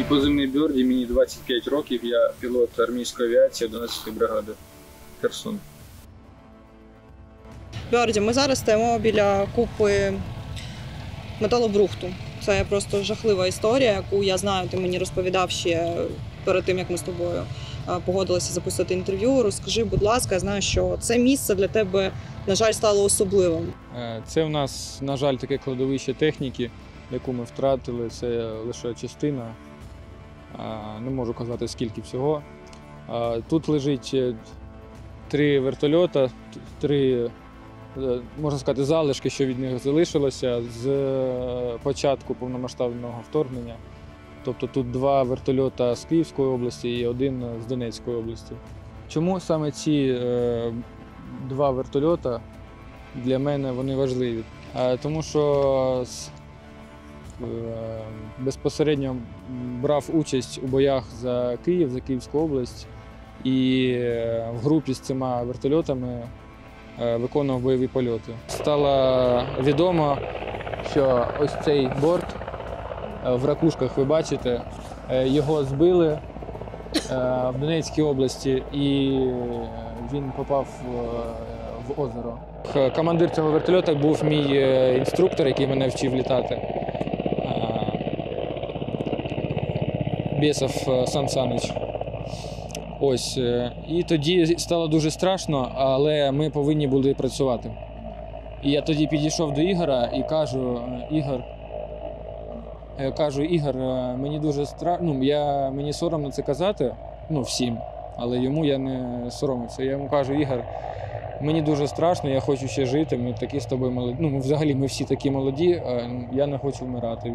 І позивний Бьорді, мені 25 років, я пілот армійської авіації 11-ї бригади Херсон. Бьорді, ми зараз стоїмо біля купи металобрухту. Це просто жахлива історія, яку я знаю, ти мені розповідав ще перед тим, як ми з тобою е, погодилися записати інтерв'ю. Розкажи, будь ласка, я знаю, що це місце для тебе, на жаль, стало особливим. Е, Це у нас, на жаль, таке кладовище техніки, яку ми втратили. Це лише частина. Не можу казати, скільки всього. Тут лежить е, три вертольота, три, можна сказати, залишки, що від них залишилося з е, початку повномасштабного вторгнення. Тобто тут два вертольота з Київської області і один з Донецької області. Чому саме ці е, два вертольота для мене вони важливі? Е, тому що е, безпосередньо брав участь у боях за Київ, за Київську область, і е, в групі з цими вертольотами е, виконував бойові польоти. Стало відомо, що ось цей борт е, в ракушках ви бачите, е, його збили е, в Донецькій області, і е, він попав в- озеро. Командир цього вертольота був мій е, інструктор, який мене вчив літати. Е, Бєсов е, Сан Санич. Ось. е, І тоді стало дуже страшно, але ми повинні були працювати. І я тоді підійшов до Ігора і кажу: е, Ігор, я кажу, Ігор, е, мені дуже страшно, ну, мені соромно це казати, ну, всім. Але йому я не соромився. Я йому кажу, Ігор, мені дуже страшно, я хочу ще жити. Ми такі з тобою молоді. Ну, ми взагалі ми всі такі молоді, я не хочу вмирати.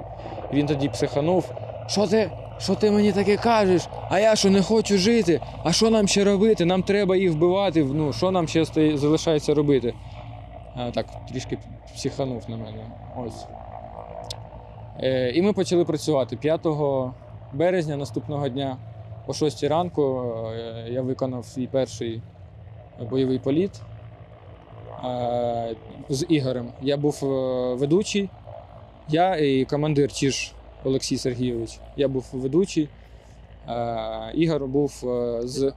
Він тоді психанув. Що ти? Що ти мені таке кажеш? А я що не хочу жити? А що нам ще робити? Нам треба їх вбивати. Ну, що нам ще залишається робити? А, так, трішки психанув на мене. Ось. Е, і ми почали працювати. 5 березня наступного дня о 6 ранку е, я виконав свій перший бойовий політ е, з Ігорем. Я був е, ведучий, я і командир Чіж Олексій Сергійович. Я був ведучий. Е, Ігор був е, з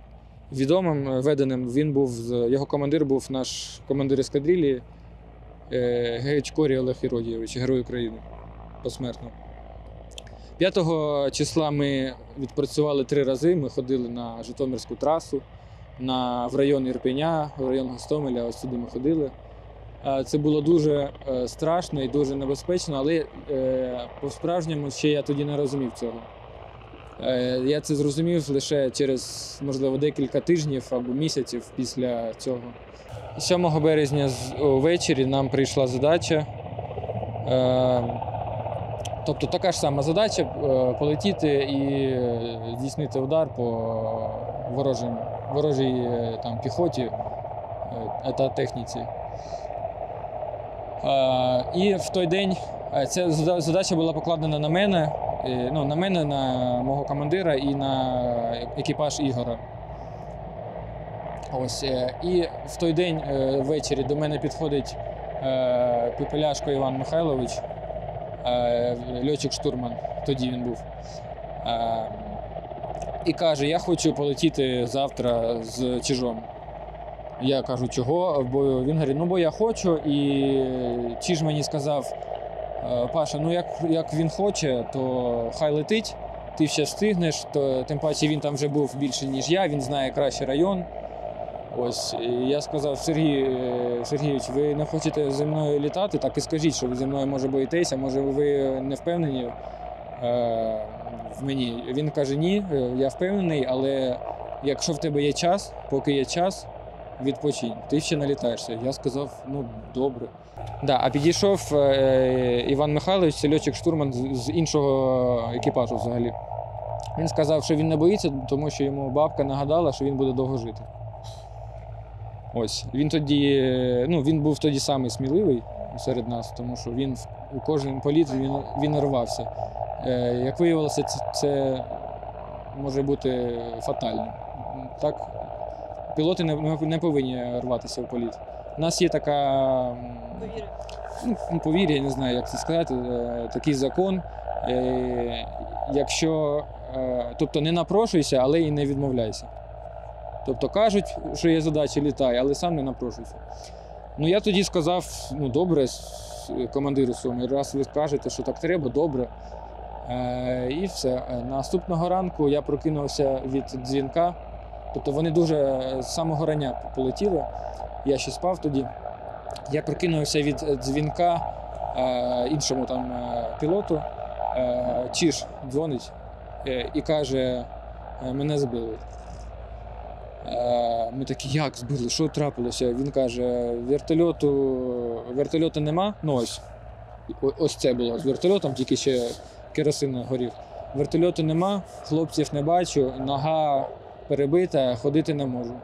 відомим е, веденим. Він був його командир був наш командир ескадрилі е, Гечкорі Олег Іродійович, Герой України посмертно. 5 числа ми відпрацювали три рази. Ми ходили на Житомирську трасу, на, в район Ірпеня, в район Гостомеля, ось сюди ми ходили. Е, Це було дуже е, страшно і дуже небезпечно, але е, по-справжньому ще я тоді не розумів цього. Я це зрозумів лише через, можливо, декілька тижнів або місяців після цього. 7 березня ввечері нам прийшла задача. Тобто така ж сама задача полетіти і здійснити удар по ворожим, ворожій там, піхоті та техніці. Е, І в той день е, ця задача була покладена на мене, ну, на мене, на мого командира і на екіпаж Ігора. Ось, е, і в той день ввечері до мене підходить Пепеляшко Іван Михайлович, льотчик штурман, тоді він був. І каже: Я хочу полетіти завтра з чижом. Я кажу, чого? Бо він говорить, ну бо я хочу. І Чиж мені сказав: «Е, Паша, ну як, як він хоче, то хай летить, ти ще встигнеш, то тим паче він там вже був більше, ніж я, він знає краще район. Ось і я сказав, Сергій е, Сергійович, ви не хочете зі мною літати, так і скажіть, що ви зі мною може боїтеся, може ви не впевнені е, в мені. Він каже: Ні, е, я впевнений, але якщо в тебе є час, поки є час, відпочинь, ти ще налітаєшся. Я сказав, ну добре. Да, а підійшов е, Іван Михайлович, це штурман з іншого екіпажу взагалі. Він сказав, що він не боїться, тому що йому бабка нагадала, що він буде довго жити. Ось він тоді, ну він був тоді самий сміливий серед нас, тому що він у кожен політ він, він рвався. Е, як виявилося, це, це може бути фатально. Так, пілоти не, не- повинні рватися в політ. У нас є така ну, ну, повір'я, я не знаю, як це сказати, е, такий закон. Е, якщо, е, тобто не напрошуйся, але і не відмовляйся. Тобто кажуть, що є задача літай, але сам не напрошуйся. Ну я тоді сказав: ну добре, командиру своєму, раз ви кажете, що так треба, добре. І все. Наступного ранку я прокинувся від дзвінка. Тобто вони дуже з самого рання полетіли. Я ще спав тоді. Я прокинувся від е, дзвінка е, іншому там е, пілоту. Е, Чиж дзвонить е, і каже: е, мене збили. Е, Ми такі, як збили? Що трапилося? Він каже: вертольоту, вертольоту нема. Ну ось, ось це було з вертольотом, тільки ще керосин горів. Вертольоту нема, хлопців не бачу, нога перебита, ходити не можу.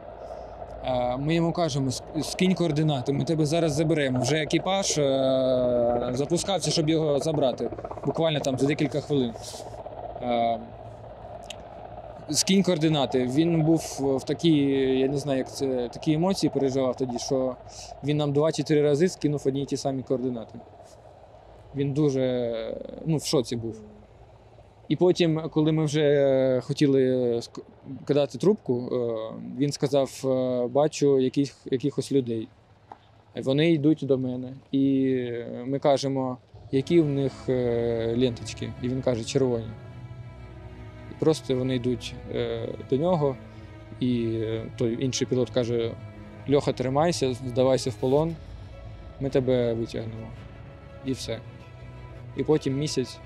Ми йому кажемо, «Ск- скинь координати, ми тебе зараз заберемо. Вже екіпаж е, запускався, щоб його забрати. Буквально там за декілька хвилин. Скинь координати. Він був в такій, я не знаю, як це такі емоції переживав тоді, що він нам два чи три рази скинув одні й ті самі координати. Він дуже ну, в шоці був. І потім, коли ми вже хотіли ск- кидати трубку, е, він сказав: е, бачу яких, якихось людей. Вони йдуть до мене. І ми кажемо, які в них е, ленточки. І він каже, червоні. І просто вони йдуть е, до нього, і е, той інший пілот каже: Льоха, тримайся, здавайся в полон, ми тебе витягнемо. І все. І потім місяць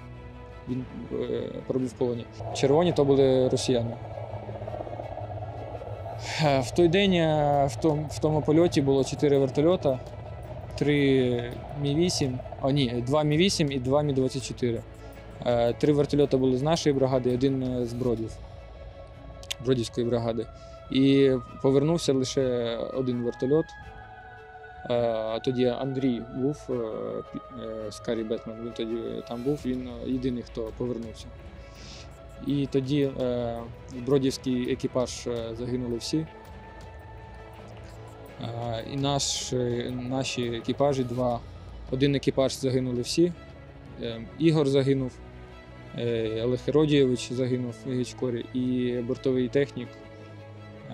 він е, пробув в полоні. Червоні то були росіяни. Е, В той день е, в тому, в тому польоті було чотири вертольота, три Мі-8, о ні, два Мі-8 і два Мі-24. Е, Три вертольоти були з нашої бригади, один з Бродів, Бродівської бригади. І повернувся лише один вертольот. Е, Тоді Андрій був е, пі- е, Карі Бетмен, він тоді там був, він е, єдиний, хто повернувся. І тоді е, бродівський екіпаж е, загинули всі. Е, і наш, е, наші екіпажі два. Один екіпаж загинули всі. Е, Ігор загинув, е, Олег Херодійович загинув в Гечкорі, і бортовий технік е,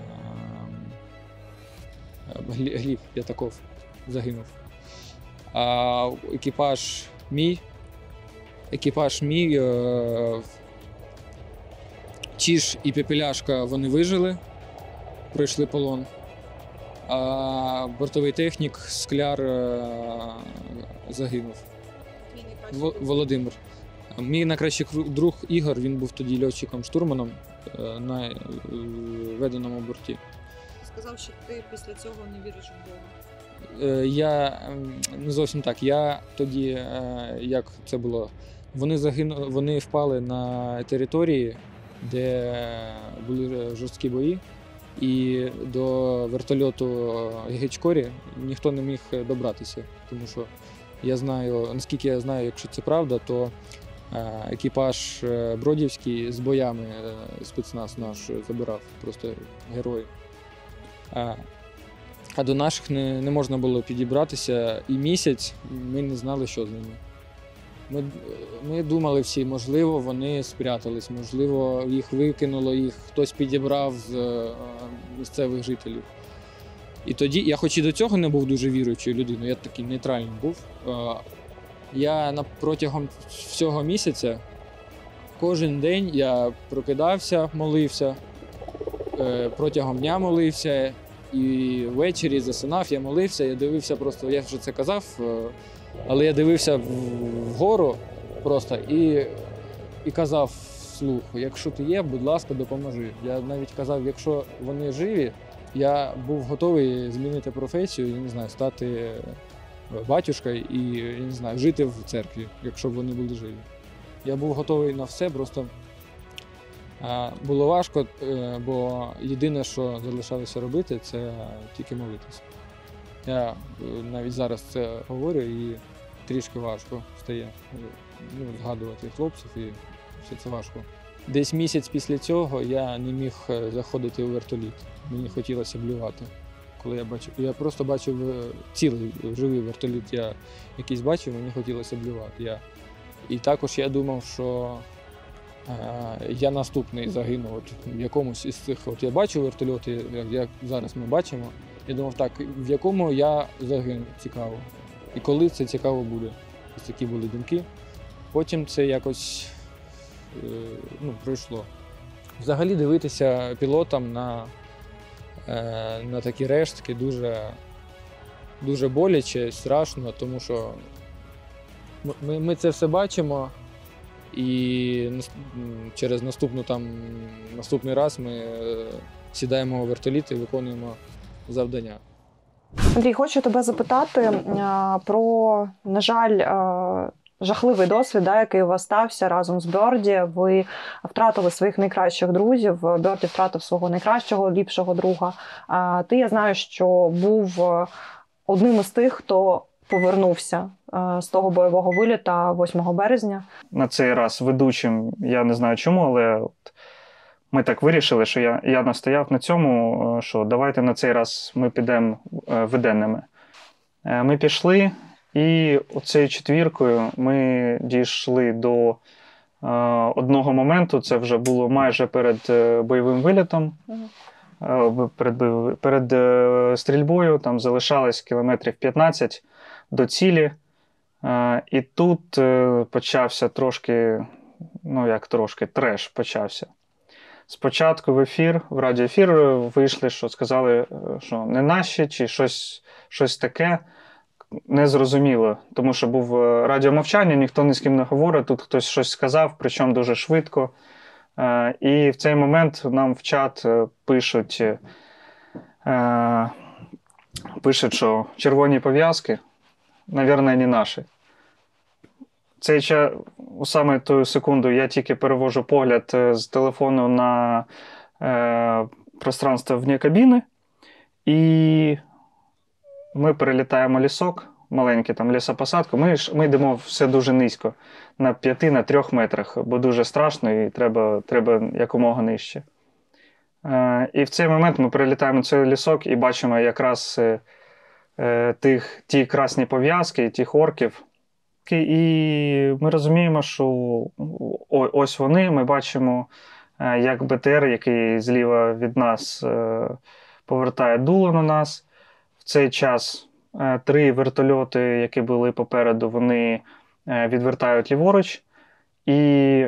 Гліб П'ятаков загинув. А екіпаж мій. Екіпаж мій. Е, Чіж і Пепеляшка вони вижили, пройшли полон. А бортовий технік Скляр е, загинув. Во- Володимир. Мій найкращий друг Ігор, він був тоді льотчиком-штурманом е, на е, веденому борті. Сказав, що ти після цього не віриш в Бога. Е, Я ем, не зовсім так. Я тоді, е, як це було, вони загинули, вони впали на території, де були жорсткі бої, і до вертольоту Гечкорі ніхто не міг добратися. Тому що я знаю, наскільки я знаю, якщо це правда, то е, екіпаж Бродівський з боями спецназ наш забирав, просто герої. А до наших не, не можна було підібратися. І місяць ми не знали, що з ними. Ми, ми думали всі, можливо, вони спрятались, можливо, їх викинуло, їх хтось підібрав з е, місцевих жителів. І тоді, я хоч і до цього не був дуже віруючою людиною, я такий нейтральний був. Е, Я протягом всього місяця кожен день я прокидався, молився, е, протягом дня молився, і ввечері засинав, я молився, я дивився просто, я вже це казав, е, але я дивився вгору просто і, і казав вслух, якщо ти є, будь ласка, допоможи. Я навіть казав, якщо вони живі, я був готовий змінити професію, я не знаю, стати е, батюшкою і я не знаю, жити в церкві, якщо б вони були живі. Я був готовий на все, просто Було важко, е, бо єдине, що залишалося робити, це тільки молитися. Я е, навіть зараз це говорю і трішки важко стає е, ну, згадувати хлопців і все це важко. Десь місяць після цього я не міг заходити у вертоліт. Мені хотілося блювати. Коли я бачив, я просто бачив цілий живий вертоліт, я якийсь бачив, мені хотілося блювати. Я... І також я думав, що Я наступний загину от в якомусь із цих. От я бачу вертольоти, як, як зараз ми бачимо. Я думав, так, в якому я загину цікаво. І коли це цікаво буде. Ось такі були думки. Потім це якось е, ну, пройшло. Взагалі дивитися пілотам на, е, на такі рештки дуже, дуже боляче, страшно, тому що ми, ми це все бачимо. І через наступну там наступний раз ми е, сідаємо у вертоліт і виконуємо завдання. Андрій, хочу тебе запитати про, на жаль, а, жахливий досвід, да, який у вас стався разом з Бьорді. Ви втратили своїх найкращих друзів. Бьорді втратив свого найкращого, ліпшого друга. А ти я знаю, що був е, одним із тих, хто повернувся е, з того бойового виліта 8 березня. на цей раз ведучим. Я не знаю чому, але от ми так вирішили, що я, я настояв на цьому, е, що давайте на цей раз ми підемо е, виденними. Е, Ми пішли, і оцею четвіркою ми дійшли до одного моменту. Це вже було майже перед бойовим вилітом. Перед, перед стрільбою там залишалось кілометрів 15 до цілі. Е, І тут е, почався трошки, ну як трошки, треш почався. Спочатку в ефір, в радіоефір е, вийшли, що сказали, що не наші, чи щось, щось таке. Незрозуміло, тому що був радіомовчання, ніхто ні з ким не говорить, тут хтось щось сказав, причому дуже швидко. І в цей момент нам в чат пишуть: пише, що червоні пов'язки, мабуть, не наші. Цей час, у саме ту секунду, я тільки перевожу погляд е, з телефону на е, пространство вне кабіни, і ми перелітаємо лісок, маленький там лісопосадку. Ми, ми йдемо все дуже низько, на 5 на 3 метрах, бо дуже страшно і треба, треба якомога нижче. Е, і в цей момент ми перелітаємо цей лісок і бачимо якраз е, тих, ті красні пов'язки, тих орків. І ми розуміємо, що ось вони. Ми бачимо, е, як БТР, який зліва від нас е, повертає дуло на нас. В цей час е, три вертольоти, які були попереду, вони е, відвертають ліворуч. І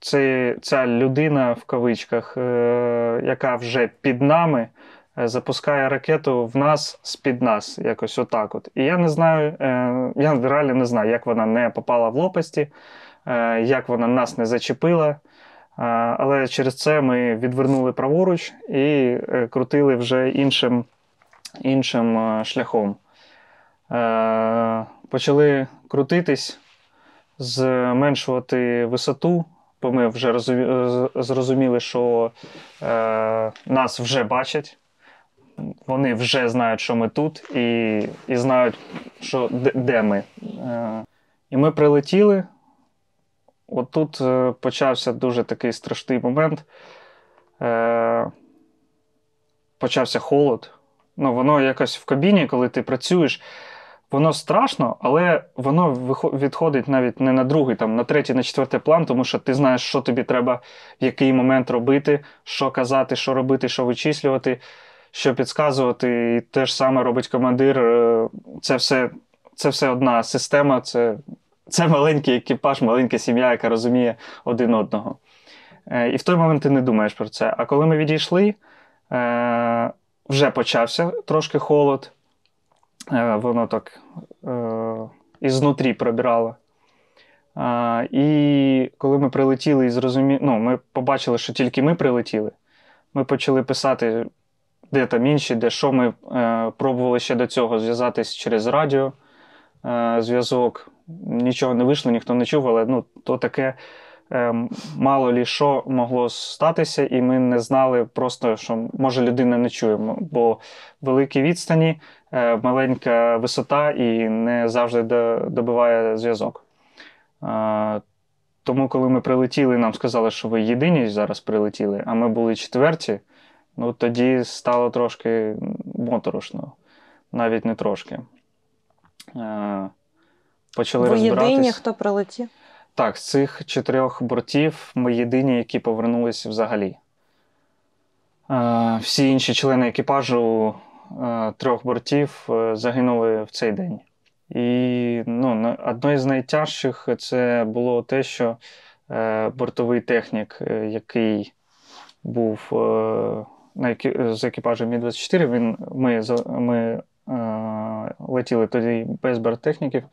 це, ця людина в кавичках, е, яка вже під нами, е, запускає ракету в нас з-під нас, якось отак. От. І я не знаю, е, я реально не знаю, як вона не попала в лопасті, е, як вона нас не зачепила. Е, Але через це ми відвернули праворуч і крутили вже іншим, іншим шляхом. Почали крутитись, зменшувати висоту, бо ми вже зрозуміли, що нас вже бачать. Вони вже знають, що ми тут, і, і знають, що, де, де ми. Е, і ми прилетіли. От тут е, почався дуже такий страшний момент. Е, почався холод. Ну, воно якось в кабіні, коли ти працюєш, воно страшно, але воно відходить навіть не на другий, там, на третій, на четвертий план, тому що ти знаєш, що тобі треба в який момент робити, що казати, що робити, що вичислювати, що підказувати. І те ж саме робить командир. Е, Це все, це все одна система, це, це маленький екіпаж, маленька сім'я, яка розуміє один одного. Е, І в той момент ти не думаєш про це. А коли ми відійшли, е, вже почався трошки холод. Воно так ізнутрі пробирало. Е, І коли ми прилетіли і зрозуміли, ну, ми побачили, що тільки ми прилетіли, ми почали писати, де там інші, де що. Ми е, пробували ще до цього зв'язатись через радіо е, зв'язок. Нічого не вийшло, ніхто не чув, але ну, то таке е, мало лі що могло статися, і ми не знали просто, що може людина не чує, бо великі відстані, е, маленька висота і не завжди до- добиває зв'язок. Е, тому, коли ми прилетіли, нам сказали, що ви єдині зараз прилетіли, а ми були четверті, ну тоді стало трошки моторошно, навіть не трошки. Е, Почали Ви розбиратись. єдині, хто прилетів? Так, з цих чотирьох бортів ми єдині, які повернулися взагалі. Е, Всі інші члени екіпажу е, трьох бортів загинули в цей день. І ну, одне з найтяжчих це було те, що бортовий технік, який був на екі- з екіпажем Мі-24, він, ми, ми е, летіли тоді без борттехніків,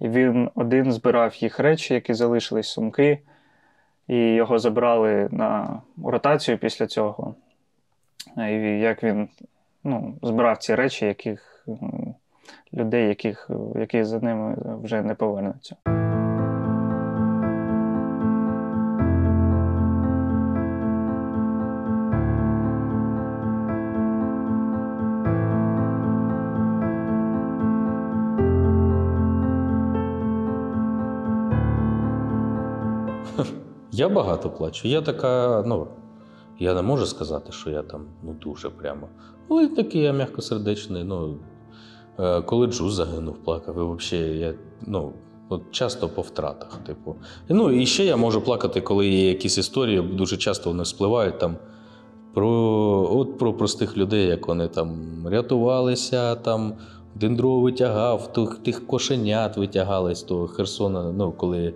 і він один збирав їх речі, які залишились сумки, і його забрали на ротацію після цього. І як він ну, збирав ці речі, яких людей, яких, які за ними вже не повернуться. Я багато плачу. Я така, ну, я не можу сказати, що я там ну, дуже прямо. Але такий я м'якосердечний. Ну, е, коли Джуз загинув, плакав. І взагалі, я ну, от часто по втратах. Типу. Ну, і ще я можу плакати, коли є якісь історії, дуже часто вони спливають там. Про, от про простих людей, як вони там рятувалися, там один другого витягав, тих, тих кошенят витягали з того Херсона, ну, коли е,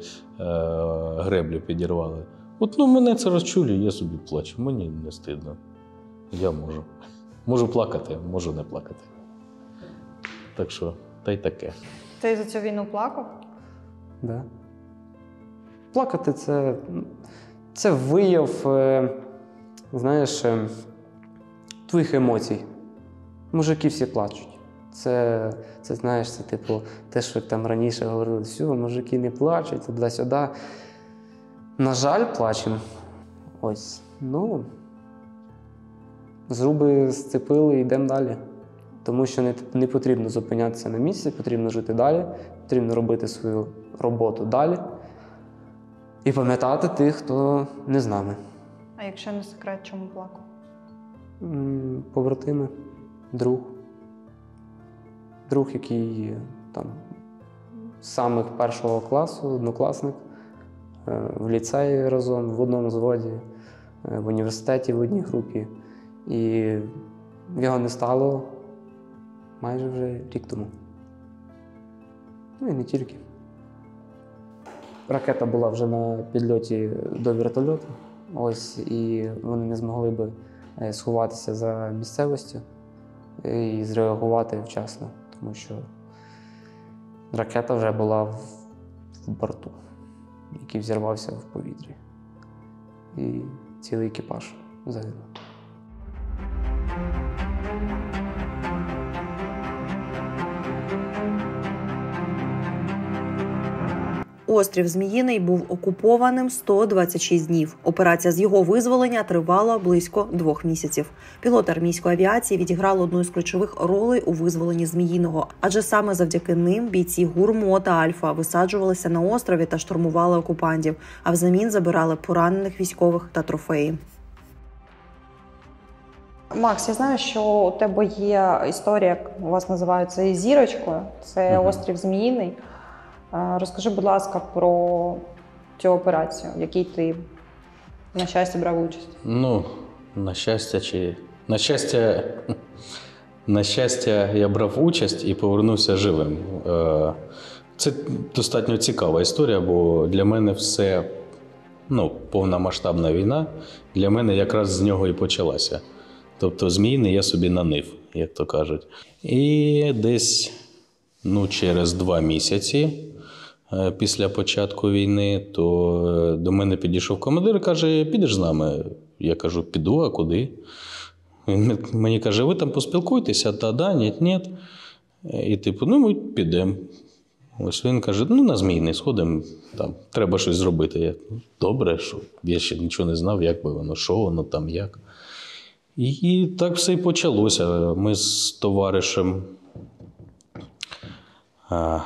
греблю підірвали. От ну, мене це розчулює, я собі плачу. Мені не стидно. Я можу. Можу плакати, можу не плакати. Так що, та й таке. Ти за цю війну плакав? Да. Плакати це, це вияв, е, знаєш, е, твоїх емоцій. Мужики всі плачуть. Це, це знаєш, це типу те, що там раніше говорили, все, мужики не плачуть, туди-сюди. На жаль, плачемо. Ось. Ну, зруби зцепили і йдемо далі. Тому що не, не потрібно зупинятися на місці, потрібно жити далі, потрібно робити свою роботу далі і пам'ятати тих, хто не з нами. А якщо не секрет, чому плакав? Побратими, друг. Друг, який там з самих першого класу, однокласник, е, в ліцеї разом, в одному зводі, е, в університеті в одній групі. І його не стало майже вже рік тому. Ну і не тільки. Ракета була вже на підльоті до вертольоту. Ось, і вони не змогли би е, сховатися за місцевістю і зреагувати вчасно, тому що ракета вже була в, в борту, який взірвався в повітрі. І цілий екіпаж загинув. Острів Зміїний був окупованим 126 днів. Операція з його визволення тривала близько двох місяців. Пілоти армійської авіації відіграли одну із ключових ролей у визволенні Зміїного, адже саме завдяки ним бійці гурмо та Альфа висаджувалися на острові та штурмували окупантів, а взамін забирали поранених військових та трофеї. Макс, я знаю, що у тебе є історія, як у вас називають це зірочкою. Це острів Зміїний. Розкажи, будь ласка, про цю операцію, в якій ти, на щастя, брав участь. Ну, на щастя, чи. На щастя, на щастя, я брав участь і повернувся живим. Е, Це достатньо цікава історія, бо для мене все ну, повномасштабна війна для мене якраз з нього і почалася. Тобто, зміїний я собі нанив, як то кажуть. І десь ну, через два місяці після початку війни, то е, до мене підійшов командир і каже: підеш з нами? Я кажу, піду, а куди? Він мені каже, ви там поспілкуйтеся, та да, ні, ні. І типу, ну ми підемо. Ось він каже: ну, на змійний сходимо, там треба щось зробити. Я, «Ну, добре, що я ще нічого не знав, як би воно, що воно там, як. І так все і почалося. Ми з товаришем. А,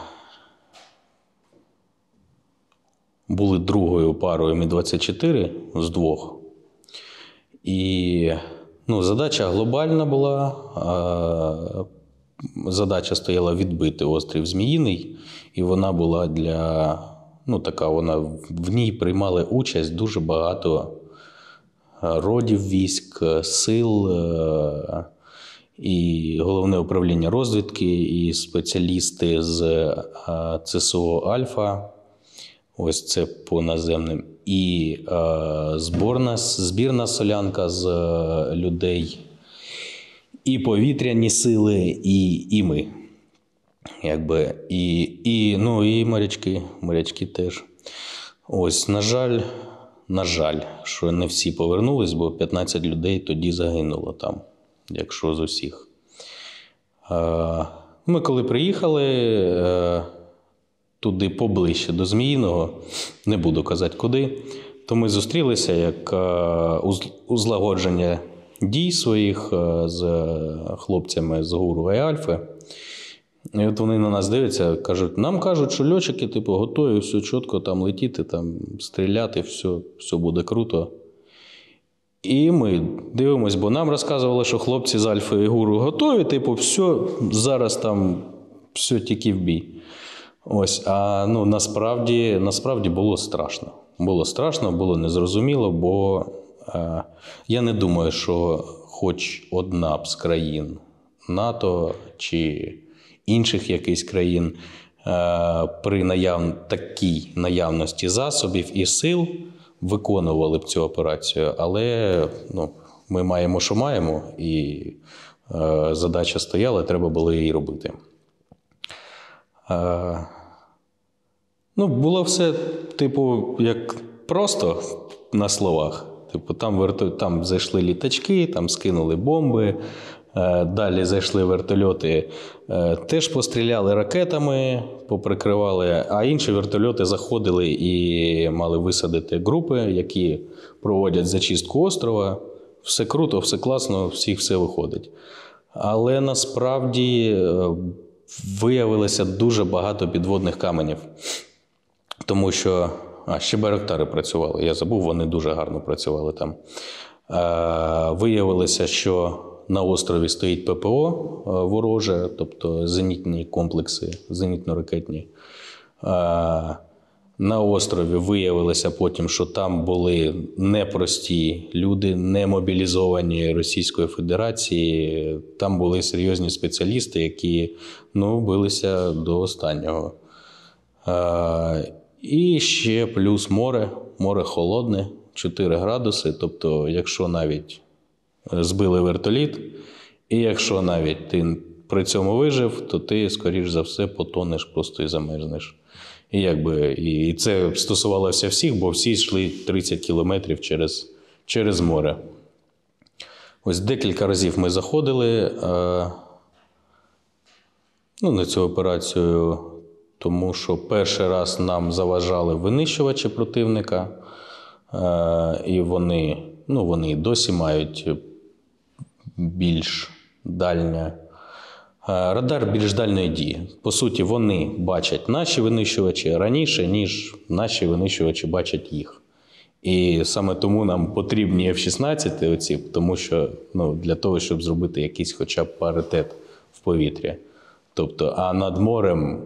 були другою парою Мі-24 з двох. І ну, задача глобальна була. Задача стояла відбити острів Зміїний, і вона була для. Ну, така вона в ній приймали участь дуже багато е, родів військ, сил, е, і головне управління розвідки, і спеціалісти з е, ЦСО Альфа. Ось це по наземним. І е, зборна, збірна солянка з е, людей, і повітряні сили, і, і ми. Якби, і, і, ну, і морячки, морячки теж. Ось, на жаль, на жаль, що не всі повернулись, бо 15 людей тоді загинуло там, якщо з усіх. Е, Ми коли приїхали е, туди поближче до Зміїного, не буду казати куди, то ми зустрілися як е, узлагодження дій своїх е, з хлопцями з гуру і Альфи. І от вони на нас дивляться, кажуть, нам кажуть, що льотчики, типу, готові, все чітко там летіти, там стріляти, все, все буде круто. І ми дивимось, бо нам розказували, що хлопці з Альфа і Гуру готові, типу, все, зараз там все тільки в бій. Ось, а ну, насправді, насправді було страшно. Було страшно, було незрозуміло, бо е, я не думаю, що хоч одна б з країн НАТО чи інших якихось країн е, при наяв... такій наявності засобів і сил виконували б цю операцію. Але ну, ми маємо, що маємо, і е, задача стояла, треба було її робити. Е, ну, було все, типу, як просто на словах. Типу, там, верто... там зайшли літачки, там скинули бомби, Е, Далі зайшли вертольоти, е, теж постріляли ракетами, поприкривали, а інші вертольоти заходили і мали висадити групи, які проводять зачистку острова. Все круто, все класно, всіх все виходить. Але насправді виявилося дуже багато підводних каменів. Тому що а, ще байрактари працювали. Я забув, вони дуже гарно працювали там. Е, виявилося, що на острові стоїть ППО е, вороже, тобто зенітні комплекси, зенітно-ракетні. Е, на острові виявилося потім, що там були непрості люди, не мобілізовані Російської Федерації. Там були серйозні спеціалісти, які ну, билися до останнього. Е, І ще плюс море, море холодне, 4 градуси. Тобто, якщо навіть збили вертоліт, і якщо навіть ти при цьому вижив, то ти, скоріш за все, потонеш просто і замерзнеш. І якби і це стосувалося всіх, бо всі йшли 30 кілометрів через, через море. Ось декілька разів ми заходили е, ну, на цю операцію, тому що перший раз нам заважали винищувачі противника, е, і вони, ну, вони досі мають більш дальня. Е, Радар більш дальної дії. По суті, вони бачать наші винищувачі раніше, ніж наші винищувачі бачать їх. І саме тому нам потрібні F-16, оці, тому що ну, для того, щоб зробити якийсь хоча б паритет в повітрі. Тобто, а над морем,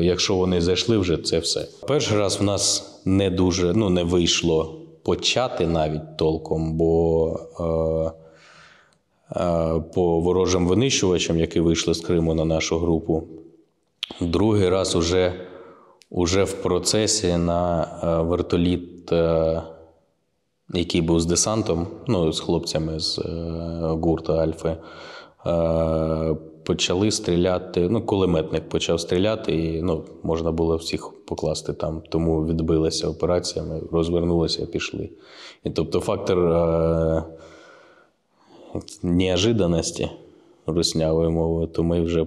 якщо вони зайшли вже, це все. Перший раз в нас не дуже ну, не вийшло почати навіть толком, бо. Е, по ворожим винищувачам, які вийшли з Криму на нашу групу. Другий раз уже, уже в процесі на е, вертоліт, е, який був з десантом, ну, з хлопцями з е, гурту Альфи, е, почали стріляти. Ну, кулеметник почав стріляти, і ну, можна було всіх покласти там. Тому відбилася операція, ми розвернулися і пішли. І тобто фактор. Е, неожиданності руснявою мовою, то ми вже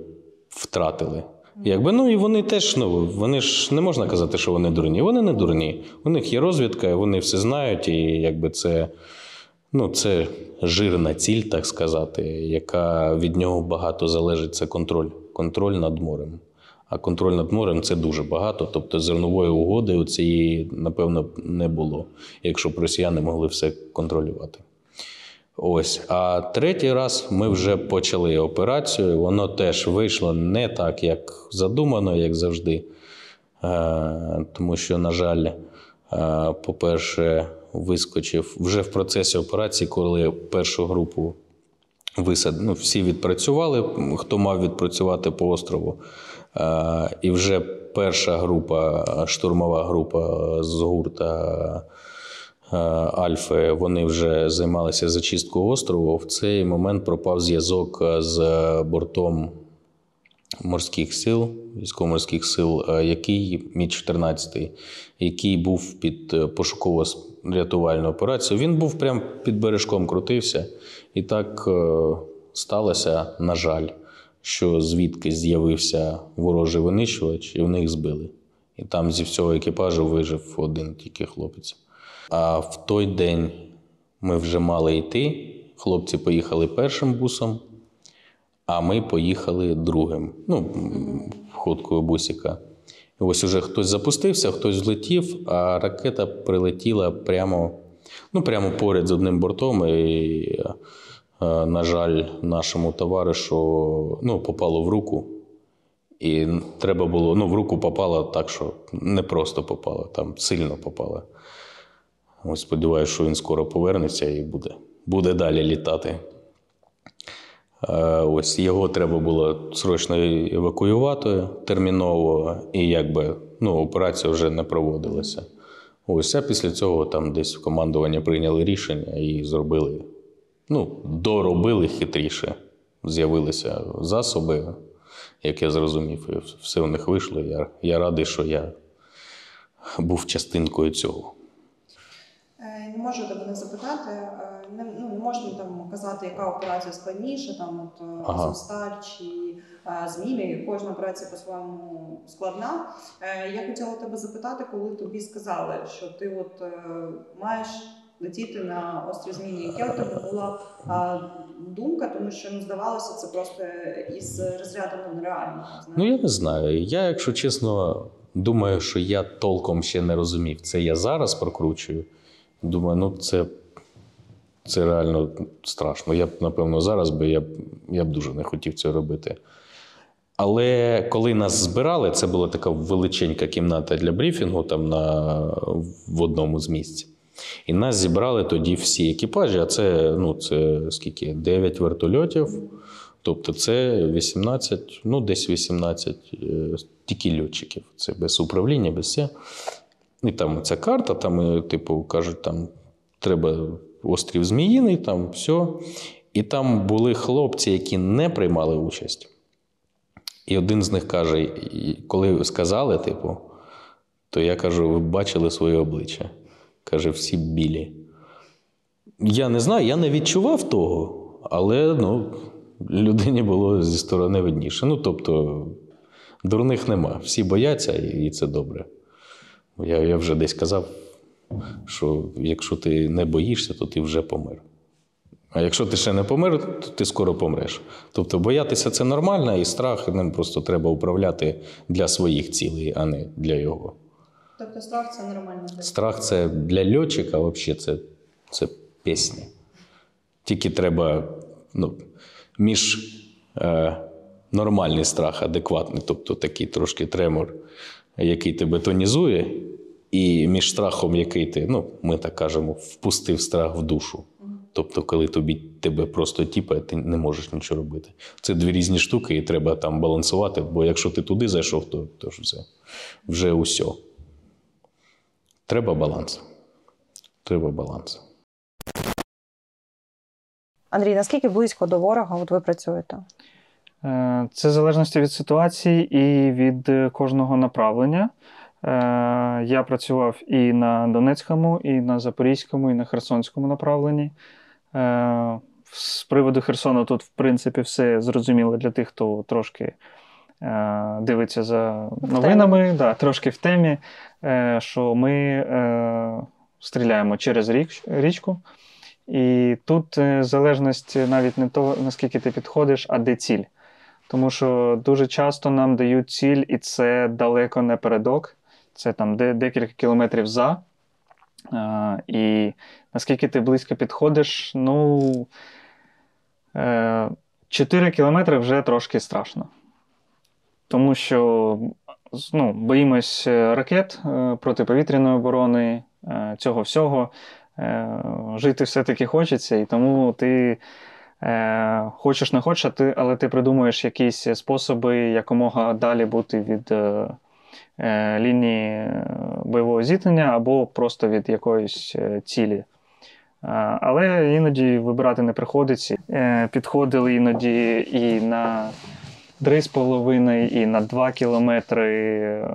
втратили. Якби, ну і вони теж, ну вони ж не можна казати, що вони дурні. Вони не дурні. У них є розвідка, вони все знають, і якби це, ну, це жирна ціль, так сказати, яка від нього багато залежить. Це контроль. Контроль над морем. А контроль над морем це дуже багато. Тобто зернової угоди у цієї, напевно, не було, якщо б росіяни могли все контролювати. Ось, а третій раз ми вже почали операцію. Воно теж вийшло не так, як задумано, як завжди. Е, тому що, на жаль, е, по-перше, вискочив вже в процесі операції, коли першу групу висад... ну, всі відпрацювали, хто мав відпрацювати по острову. Е, і вже перша група, штурмова група з гурта. Е, Альфи вони вже займалися зачисткою острову. В цей момент пропав зв'язок з бортом морських сил, військово-морських сил, е, який мі 14 який був під пошуково-рятувальну операцію. Він був прямо під бережком, крутився. І так е, сталося, на жаль, що звідки з'явився ворожий винищувач, і в них збили. І там зі всього екіпажу вижив один тільки хлопець. А в той день ми вже мали йти. Хлопці поїхали першим бусом, а ми поїхали другим. Ну, ходкою бусика. І ось уже хтось запустився, хтось злетів, а ракета прилетіла прямо, ну, прямо поряд з одним бортом. І, е, на жаль, нашому товаришу ну, попало в руку. І треба було, ну, в руку попало так, що не просто попало, там сильно попало. Ось сподіваюся, що він скоро повернеться і буде буде далі літати. Ось його треба було срочно евакуювати терміново, і якби ну, операція вже не проводилася. Ось а після цього там десь в командування прийняли рішення і зробили, ну, доробили хитріше. З'явилися засоби, як я зрозумів, і все у них вийшло. Я, Я радий, що я був частинкою цього. Не можу тебе не запитати. е, Не, ну, не можна там казати, яка операція складніша, там от е, Ага. Азовсталь чи е, Змілі. Кожна операція по-своєму складна. Е, Я хотіла тебе запитати, коли тобі сказали, що ти от е, маєш летіти на острів Змілі. Яка у тебе була е, думка, тому що ну здавалося, це просто із розряду нереального. Ну, я не знаю. Я, якщо чесно, думаю, що я толком ще не розумів. Це я зараз прокручую. Думаю, ну це, це реально страшно. Я б, напевно, зараз би я б, я б дуже не хотів це робити. Але коли нас збирали, це була така величенька кімната для брифінгу там на, в одному з місць. І нас зібрали тоді всі екіпажі, а це, ну, це скільки? 9 вертольотів. Тобто це 18, ну десь 18 е, тільки льотчиків. Це без управління, без все. І там ця карта, там, типу, кажуть, там треба острів Зміїний, там все. І там були хлопці, які не приймали участь. І один з них каже: коли сказали, типу, то я кажу, ви бачили своє обличчя. Каже, всі білі. Я не знаю, я не відчував того, але ну, людині було зі сторони видніше. Ну, тобто, дурних нема. Всі бояться, і це добре. Я, я вже десь казав, що якщо ти не боїшся, то ти вже помер. А якщо ти ще не помер, то ти скоро помреш. Тобто боятися це нормально, і страх ним просто треба управляти для своїх цілей, а не для його. Тобто страх це нормально. Страх це для льотчика, взагалі, це, це пісня. Тільки треба ну, між е, нормальний страх, адекватний, тобто такий трошки тремор, який тебе тонізує, і між страхом, який ти, ну, ми так кажемо, впустив страх в душу. Тобто, коли тобі тебе просто тіпає, ти не можеш нічого робити. Це дві різні штуки, і треба там балансувати, бо якщо ти туди зайшов, то, то ж все, вже усе. Треба баланс. Треба баланс. Андрій, наскільки близько до ворога от ви працюєте? Е, Це в залежності від ситуації і від е, кожного направлення. Е, Я працював і на Донецькому, і на Запорізькому, і на Херсонському направленні. З приводу Херсону тут, в принципі, все зрозуміло для тих, хто трошки дивиться за новинами, да, трошки в темі, що ми стріляємо через річку. І тут залежність навіть не того, наскільки ти підходиш, а де ціль. Тому що дуже часто нам дають ціль, і це далеко не передок, це там де, декілька кілометрів за. А, і наскільки ти близько підходиш, ну е, 4 кілометри вже трошки страшно. Тому що ну, боїмось ракет е, протиповітряної оборони, е, цього всього. Е, Жити все-таки хочеться, і тому ти е, хочеш не хочеш, а ти, але ти придумуєш якісь способи якомога далі бути від е, е, лінії е, бойового зіткнення або просто від якоїсь е, цілі. Але іноді вибирати не приходиться. Підходили іноді і на 3,5, і на 2 кілометри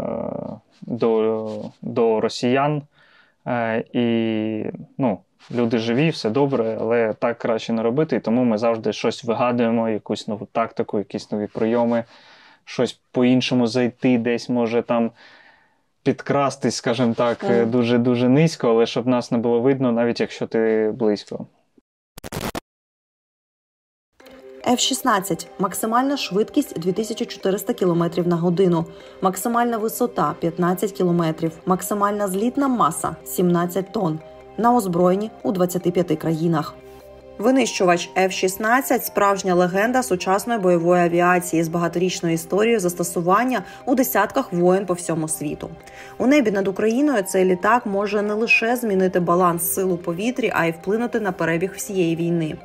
до, до росіян. І ну, люди живі, все добре, але так краще не робити. І тому ми завжди щось вигадуємо, якусь нову тактику, якісь нові прийоми, щось по-іншому зайти, десь може там підкрастись, скажімо так, Мгм. дуже-дуже низько, але щоб нас не було видно, навіть якщо ти близько. F-16 – максимальна швидкість 2400 км на годину, максимальна висота 15 км, максимальна злітна маса 17 тонн. На озброєнні у 25 країнах. Винищувач F-16 – справжня легенда сучасної бойової авіації з багаторічною історією застосування у десятках воєн по всьому світу. У небі над Україною цей літак може не лише змінити баланс сил у повітрі, а й вплинути на перебіг всієї війни.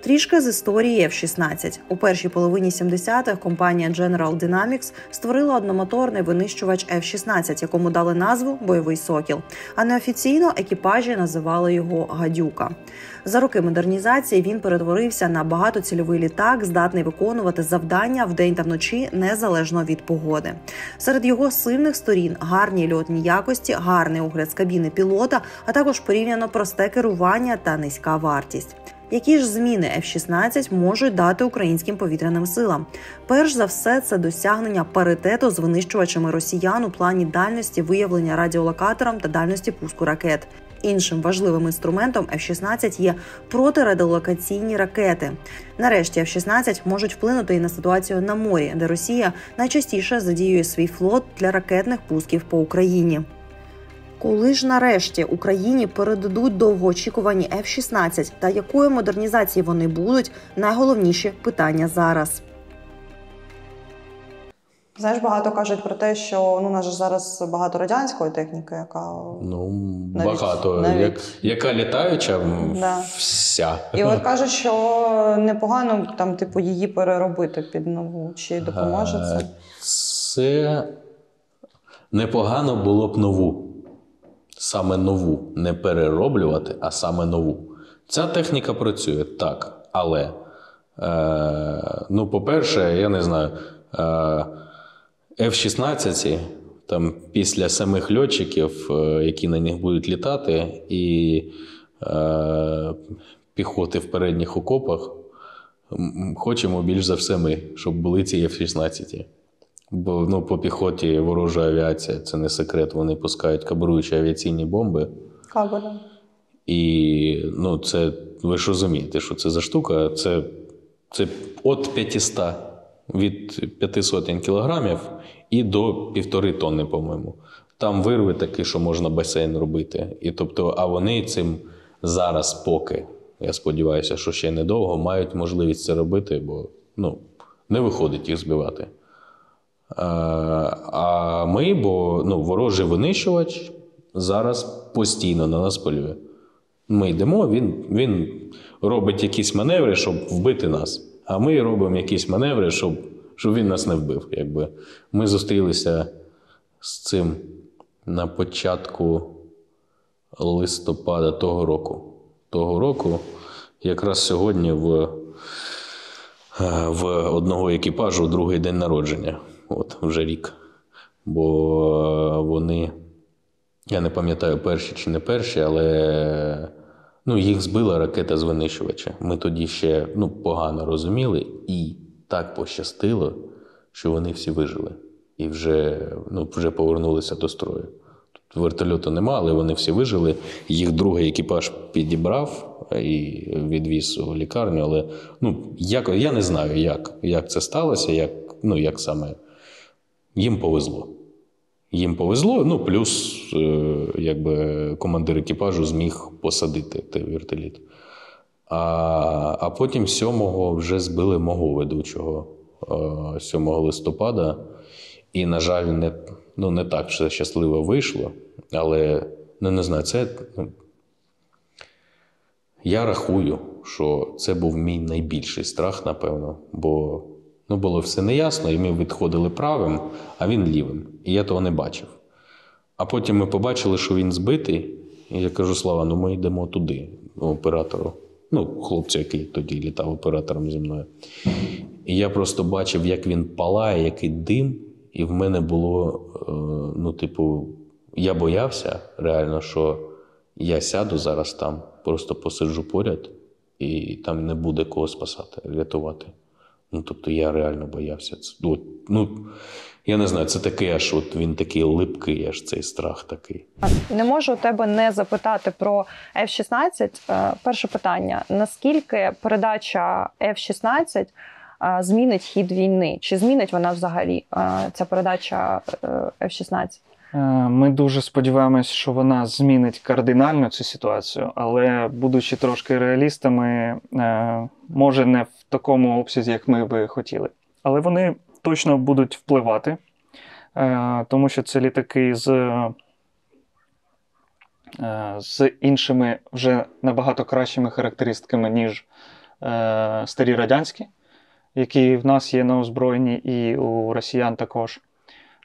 Трішки з історії F-16. У першій половині 70-х компанія General Dynamics створила одномоторний винищувач F-16, якому дали назву Бойовий сокіл. А неофіційно екіпажі називали його Гадюка. За роки модернізації модифікації він перетворився на багатоцільовий літак, здатний виконувати завдання вдень та вночі незалежно від погоди. Серед його сильних сторін гарні льотні якості, гарний огляд з кабіни пілота, а також порівняно просте керування та низька вартість. Які ж зміни F-16 можуть дати українським повітряним силам? Перш за все, це досягнення паритету з винищувачами росіян у плані дальності виявлення радіолокатором та дальності пуску ракет. Іншим важливим інструментом F-16 є протирадіолокаційні ракети. Нарешті F-16 можуть вплинути і на ситуацію на морі, де Росія найчастіше задіює свій флот для ракетних пусків по Україні. Коли ж нарешті Україні передадуть довгоочікувані F-16 та якої модернізації вони будуть, найголовніші питання зараз. Знаєш, багато кажуть про те, що ну, у нас же зараз багато радянської техніки, яка Ну, Навіть- багато. навіть. Як, яка літаюча, Да. вся. І от кажуть, що непогано там, типу, її переробити під нову. Чи допоможе це? Е, Це непогано було б нову. Саме нову. Не перероблювати, а саме нову. Ця техніка працює так. Але, е, ну, по-перше, я не знаю, е, F-16 там після самих льотчиків, е, які на них будуть літати, і е, піхоти в передніх окопах, хочемо більш за все ми, щоб були ці F-16. Бо ну, по піхоті ворожа авіація, це не секрет, вони пускають кабруючі авіаційні бомби. Кабеля. І ну, це ви ж розумієте, що це за штука? Це, це від 500, від 500 кілограмів і до півтори тонни, по-моєму. Там вирви такі, що можна басейн робити. І тобто, а вони цим зараз поки, я сподіваюся, що ще недовго мають можливість це робити, бо ну, не виходить їх збивати. А, а ми, бо ну, ворожий винищувач зараз постійно на нас полює. Ми йдемо, він, він робить якісь маневри, щоб вбити нас. А ми робимо якісь маневри, щоб, щоб він нас не вбив. Якби. Ми зустрілися з цим на початку листопада того року. Того року, якраз сьогодні в, е, в одного екіпажу другий день народження. От, вже рік. Бо вони, я не пам'ятаю, перші чи не перші, але ну, їх збила ракета з винищувача. Ми тоді ще ну, погано розуміли, і так пощастило, що вони всі вижили. І вже, ну, вже повернулися до строю. Тут вертольоту нема, але вони всі вижили. Їх другий екіпаж підібрав і відвіз у лікарню. Але ну, як, я не знаю, як, як це сталося, як, ну, як саме їм повезло. Їм повезло, ну плюс е, якби командир екіпажу зміг посадити той вертоліт. А, а потім 7-го вже збили мого ведучого е, 7 листопада. І, на жаль, не, ну, не так все щасливо вийшло. Але ну, не знаю, це. Ну, я рахую, що це був мій найбільший страх, напевно, бо ну, було все неясно, і ми відходили правим, а він лівим. І я того не бачив. А потім ми побачили, що він збитий. І я кажу: Слава, ну ми йдемо туди, оператору. Ну, хлопцю, який тоді літав оператором зі мною. І я просто бачив, як він палає, який дим, і в мене було, е, ну, типу, я боявся реально, що я сяду зараз там, просто посиджу поряд, і там не буде кого спасати, рятувати. Ну, тобто я реально боявся. Ну, ну, я не знаю, це такий аж от він такий липкий, аж цей страх такий. Не можу тебе не запитати про F-16. Е, Перше питання: наскільки передача F-16 е, змінить хід війни? Чи змінить вона взагалі е, ця передача е, F-16? Е, Ми дуже сподіваємось, що вона змінить кардинально цю ситуацію, але будучи трошки реалістами, е, може не в такому обсязі, як ми би хотіли. Але вони точно будуть впливати, е, тому що це літаки з, з іншими вже набагато кращими характеристиками, ніж старі радянські, які в нас є на озброєнні, і у росіян також.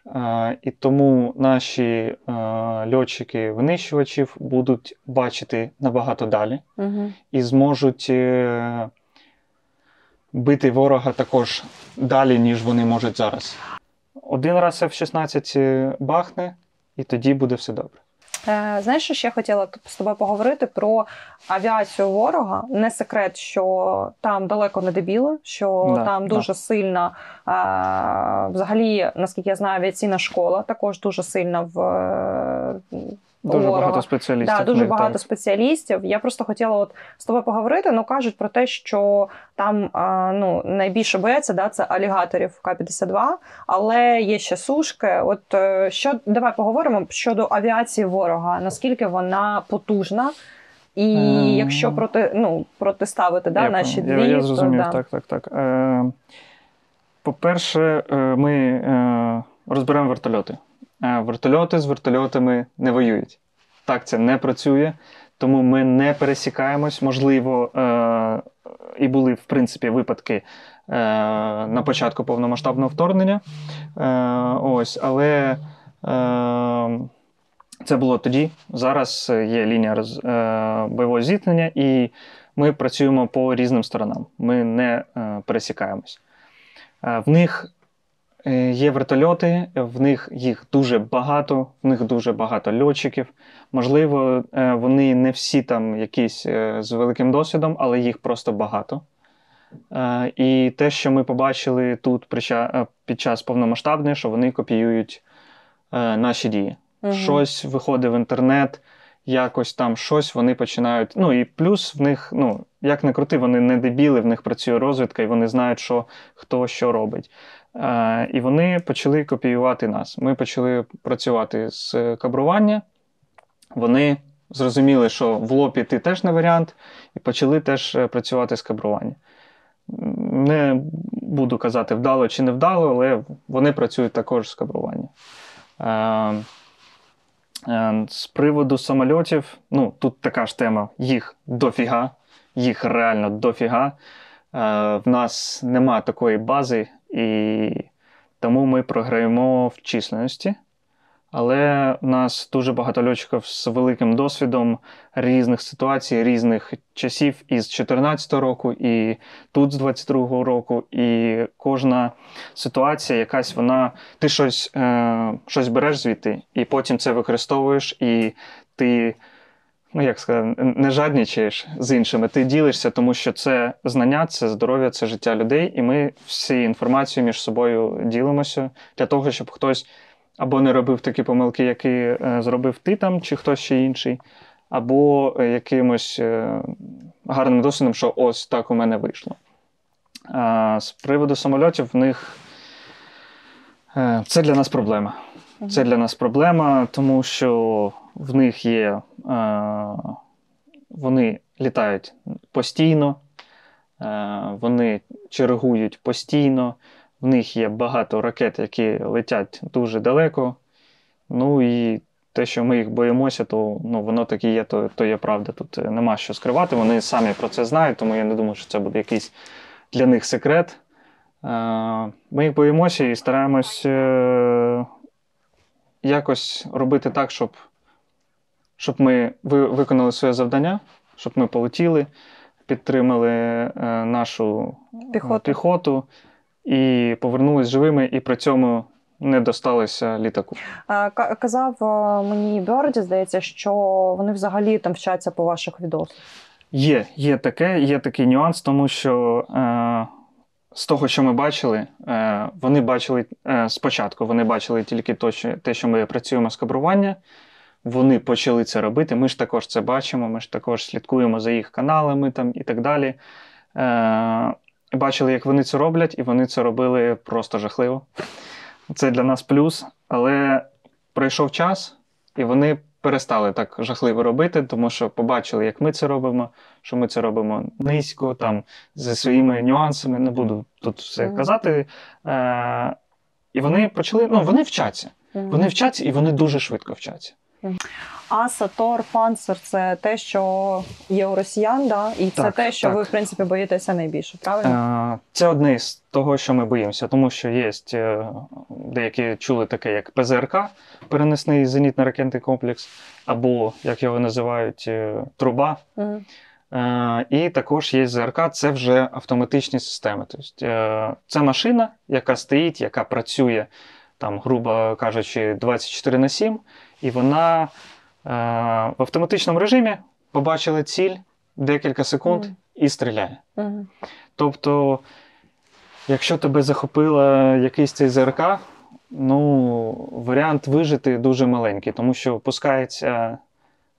Е, І тому наші е, льотчики-винищувачів будуть бачити набагато далі Угу. і зможуть е, бити ворога також далі, ніж вони можуть зараз. Один раз F-16 бахне, і тоді буде все добре. Е, знаєш, що ще хотіла з тобою поговорити про авіацію ворога. Не секрет, що там далеко не дебіли, що Да, там да. дуже сильна, е, взагалі, наскільки я знаю, авіаційна школа також дуже сильна в. Дуже ворога. багато спеціалістів. Да, дуже багато так. спеціалістів. Я просто хотіла от з тобою поговорити. Ну кажуть про те, що там а, ну найбільше бояться, да, це алігаторів К-52, але є ще сушки. От е, що давай поговоримо щодо авіації ворога. Наскільки вона потужна? І Ем. якщо проти ну протиставити да, Я наші дві, Я, я то, зрозумів, да. так, так, так. Е, по-перше, е, ми е, розберемо вертольоти. Вертольоти з вертольотами не воюють. Так, це не працює, тому ми не пересікаємось. Можливо, е, і були, в принципі, випадки е, на початку повномасштабного вторгнення. Е, ось, але е, це було тоді. Зараз є лінія роз, е, бойового зіткнення, і ми працюємо по різним сторонам. Ми не е, пересікаємось. Е, в них є вертольоти, в них їх дуже багато, в них дуже багато льотчиків. Можливо, е, вони не всі там якісь е, з великим досвідом, але їх просто багато. Е, І те, що ми побачили тут е, під час повномасштабної, що вони копіюють е, наші дії. Мгм. Щось виходить в інтернет, якось там щось вони починають. Ну і плюс в них, ну, як не крути, вони не дебіли, в них працює розвідка, і вони знають, що хто що робить. Е, і вони почали копіювати нас. Ми почали працювати з кабрування. Вони зрозуміли, що в лопі ти теж не варіант, і почали теж е, працювати з кабрування. Не буду казати вдало чи не вдало, але вони працюють також з кабрування. Е, З приводу самольотів, ну тут така ж тема: їх дофіга, їх реально дофіга. В нас нема такої бази, і тому ми програємо в численності. Але в нас дуже багато льотчиків з великим досвідом різних ситуацій, різних часів із 2014 року, і тут з 22-го року. І кожна ситуація, якась вона, ти щось, е, щось береш звідти, і потім це використовуєш, і ти, ну як сказати, не жаднічаєш з іншими. Ти ділишся, тому що це знання, це здоров'я, це життя людей, і ми всі інформацію між собою ділимося для того, щоб хтось або не робив такі помилки, які е, зробив ти там, чи хтось ще інший, або е, якимось е, гарним досвідом, що ось так у мене вийшло. А з приводу самольотів, в них це для нас проблема. Це для нас проблема, тому що в них є. Е, вони літають постійно, е, вони чергують постійно, в них є багато ракет, які летять дуже далеко. Ну і те, що ми їх боїмося, то ну, воно так і є, то, то є правда. Тут е, нема що скривати. Вони самі про це знають, тому я не думаю, що це буде якийсь для них секрет. Ми їх боїмося і стараємось якось робити так, щоб, щоб ми ви- виконали своє завдання, щоб ми полетіли, підтримали е, нашу е, Піхоту. піхоту і повернулись живими, і при цьому не досталися літаку. Ка- Казав е, мені Бьорді, здається, що вони взагалі там вчаться по ваших відосах. Є, є таке, є такий нюанс, тому що е, з того, що ми бачили, е, вони бачили е, спочатку, вони бачили тільки то, що, те, що ми працюємо з кабрування. Вони почали це робити. Ми ж також це бачимо, ми ж також слідкуємо за їх каналами там і так далі. Е, бачили, як вони це роблять, і вони це робили просто жахливо. Це для нас плюс, але пройшов час, і вони перестали так жахливо робити, тому що побачили, як ми це робимо, що ми це робимо низько, там зі своїми нюансами. Не буду тут все казати. Е, і вони почали, ну, вони вчаться. Вони вчаться і вони дуже швидко вчаться. Аса, Тор, Панцер це те, що є у росіян, да? і це Так, те, що так. ви, в принципі, боїтеся найбільше, правильно? Е, Це одне з того, що ми боїмося, тому що є е, деякі чули таке, як ПЗРК, перенесний зенітно-ракетний комплекс, або, як його називають, е, труба. Е, І також є ЗРК, це вже автоматичні системи. Тобто, це машина, яка стоїть, яка працює, там, грубо кажучи, 24 на 7, і вона е, в автоматичному режимі побачила ціль декілька секунд Мгм. і стріляє. Мгм. Тобто, якщо тебе захопила якийсь цей ЗРК, ну, варіант вижити дуже маленький, тому що пускається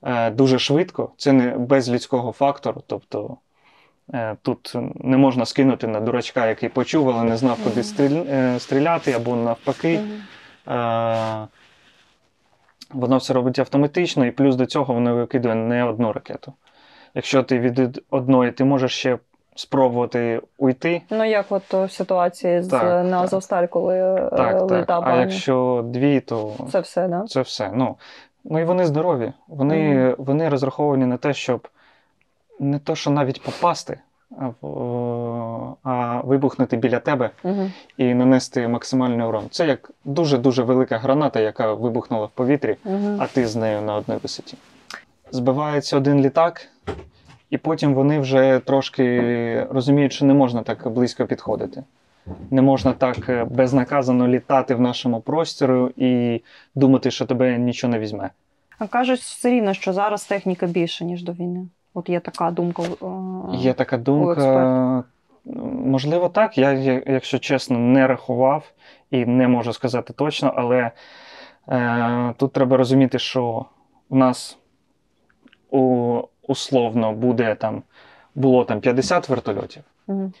е, дуже швидко, це не без людського фактору. Тобто е, тут не можна скинути на дурачка, який почув, але не знав, куди е, стріляти, або навпаки. Воно все робить автоматично, і плюс до цього воно викидує не одну ракету. Якщо ти від одної, ти можеш ще спробувати уйти. Ну, як от в ситуації з Так, на так. Азовсталь, коли е, Так, так. А якщо дві, то Це все, да? це все. Ну, ну і вони здорові. Вони, вони розраховані на те, щоб не то, що навіть попасти, а, вибухнути біля тебе Мгм. і нанести максимальний урон. Це як дуже-дуже велика граната, яка вибухнула в повітрі, Мгм. а ти з нею на одній висоті. Збивається один літак, і потім вони вже трошки розуміють, що не можна так близько підходити. Не можна так е, безнаказано літати в нашому просторі і думати, що тебе нічого не візьме. А кажуть все рівно, що зараз техніка більше, ніж до війни. От є така думка. е, Є така думка. Можливо, так. Я, якщо чесно, не рахував і не можу сказати точно, але е, тут треба розуміти, що у нас у, условно буде там, було там 50 вертольотів. Мгм.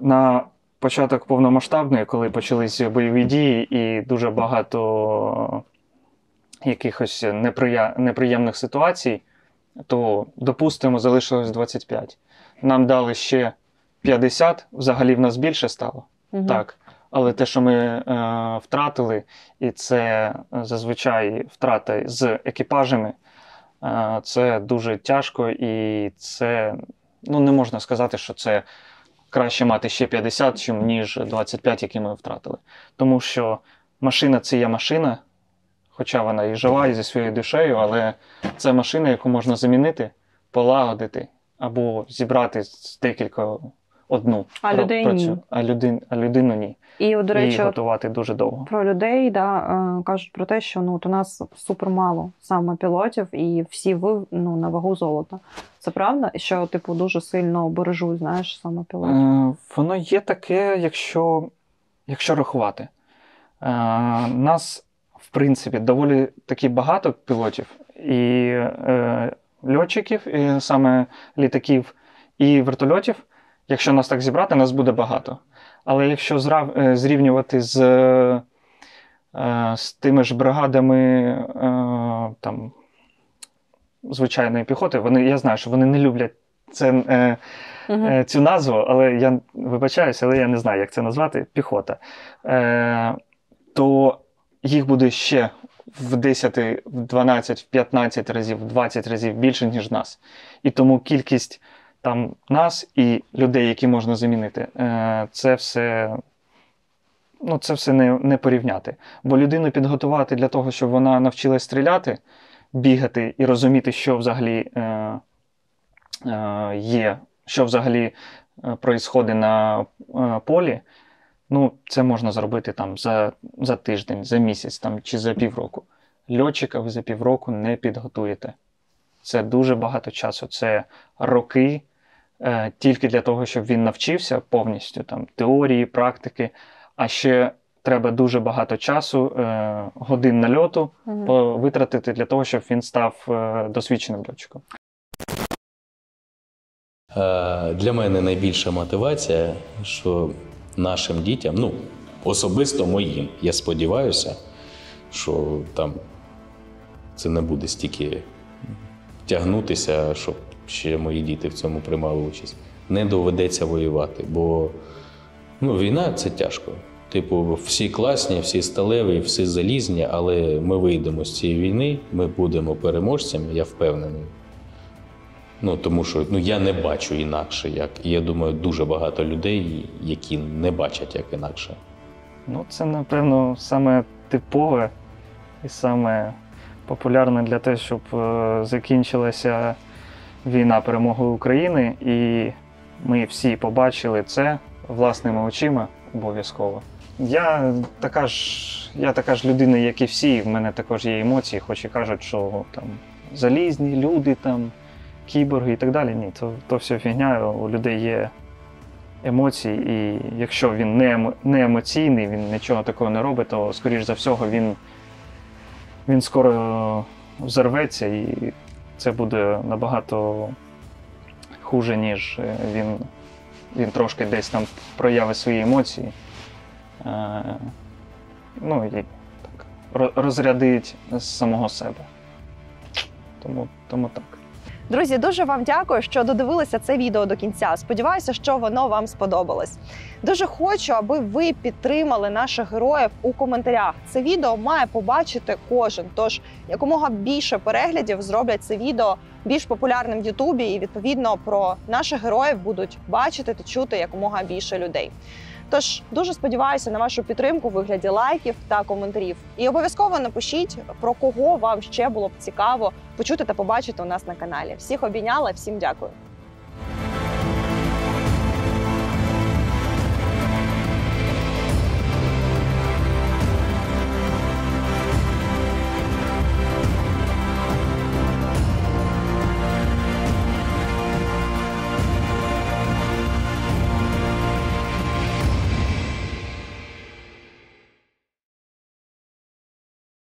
На початок повномасштабної, коли почалися бойові дії, і дуже багато якихось неприя... неприємних ситуацій, то, допустимо, залишилось 25. Нам дали ще 50, взагалі в нас більше стало. Мгм. Так. Але те, що ми е, втратили, і це зазвичай втрата з екіпажами, е, це дуже тяжко, і це ну, не можна сказати, що це краще мати ще 50, чим ніж 25, які ми втратили. Тому що машина це є машина, хоча вона і жива, і зі своєю душею, але це машина, яку можна замінити, полагодити або зібрати з декілька одну. А людей працю- ні. А, людин, а людину ні. І, до речі, Її от готувати дуже довго. Про людей да, е, кажуть про те, що ну, от у нас супер мало саме пілотів, і всі ви ну, на вагу золота. Це правда? І що, типу, дуже сильно бережуть, знаєш, саме пілотів. Е, Воно є таке, якщо, якщо рахувати. Е, Нас, принципі, доволі таки багато пілотів і е, льотчиків, і саме літаків, і вертольотів. Якщо нас так зібрати, нас буде багато. Але якщо зрав, е, зрівнювати з, е, з тими ж бригадами е, там, звичайної піхоти, вони, я знаю, що вони не люблять це, е, е, цю назву, але я вибачаюся, але я не знаю, як це назвати піхота. Е, то їх буде ще в 10, в 12, в 15 разів, в 20 разів більше, ніж нас. І тому кількість там нас і людей, які можна замінити, е, це все. Ну, це все не, не порівняти. Бо людину підготувати для того, щоб вона навчилась стріляти, бігати і розуміти, що взагалі е, е, є, що взагалі е, проїсходить на е, полі, ну, це можна зробити там за, за тиждень, за місяць там, чи за півроку. Льотчика ви за півроку не підготуєте. Це дуже багато часу. Це роки е, тільки для того, щоб він навчився повністю там, теорії, практики. А ще треба дуже багато часу, е, годин нальоту по- витратити для того, щоб він став е, досвідченим льотчиком. Е, Для мене найбільша мотивація, що нашим дітям, ну, особисто моїм, я сподіваюся, що там це не буде стільки тягнутися, щоб ще мої діти в цьому приймали участь. Не доведеться воювати, бо ну, війна це тяжко. Типу, всі класні, всі сталеві, всі залізні, але ми вийдемо з цієї війни, ми будемо переможцями, я впевнений. Ну, тому що ну, я не бачу інакше, як я думаю, дуже багато людей, які не бачать як інакше. Ну, це, напевно, саме типове і саме популярне для того, щоб е, закінчилася війна перемогою України, і ми всі побачили це власними очима обов'язково. Я така ж, я така ж людина, як і всі. В мене також є емоції, хоч і кажуть, що там залізні люди, там, кіборги і так далі. Ні, то, то все фігня. У людей є емоції, і якщо він не, емо- не емоційний, він нічого такого не робить, то, скоріш за всього, він, він скоро взорветься, і це буде набагато хуже, ніж е, він, він трошки десь там проявить свої емоції. Е, ну і так, розрядить з самого себе. Тому, тому так. Друзі, дуже вам дякую, що додивилися це відео до кінця. Сподіваюся, що воно вам сподобалось. Дуже хочу, аби ви підтримали наших героїв у коментарях. Це відео має побачити кожен. Тож якомога більше переглядів зроблять це відео більш популярним в Ютубі, і відповідно про наших героїв будуть бачити та чути якомога більше людей. Тож дуже сподіваюся на вашу підтримку у вигляді лайків та коментарів. І обов'язково напишіть про кого вам ще було б цікаво почути та побачити у нас на каналі. Всіх обійняла, всім дякую.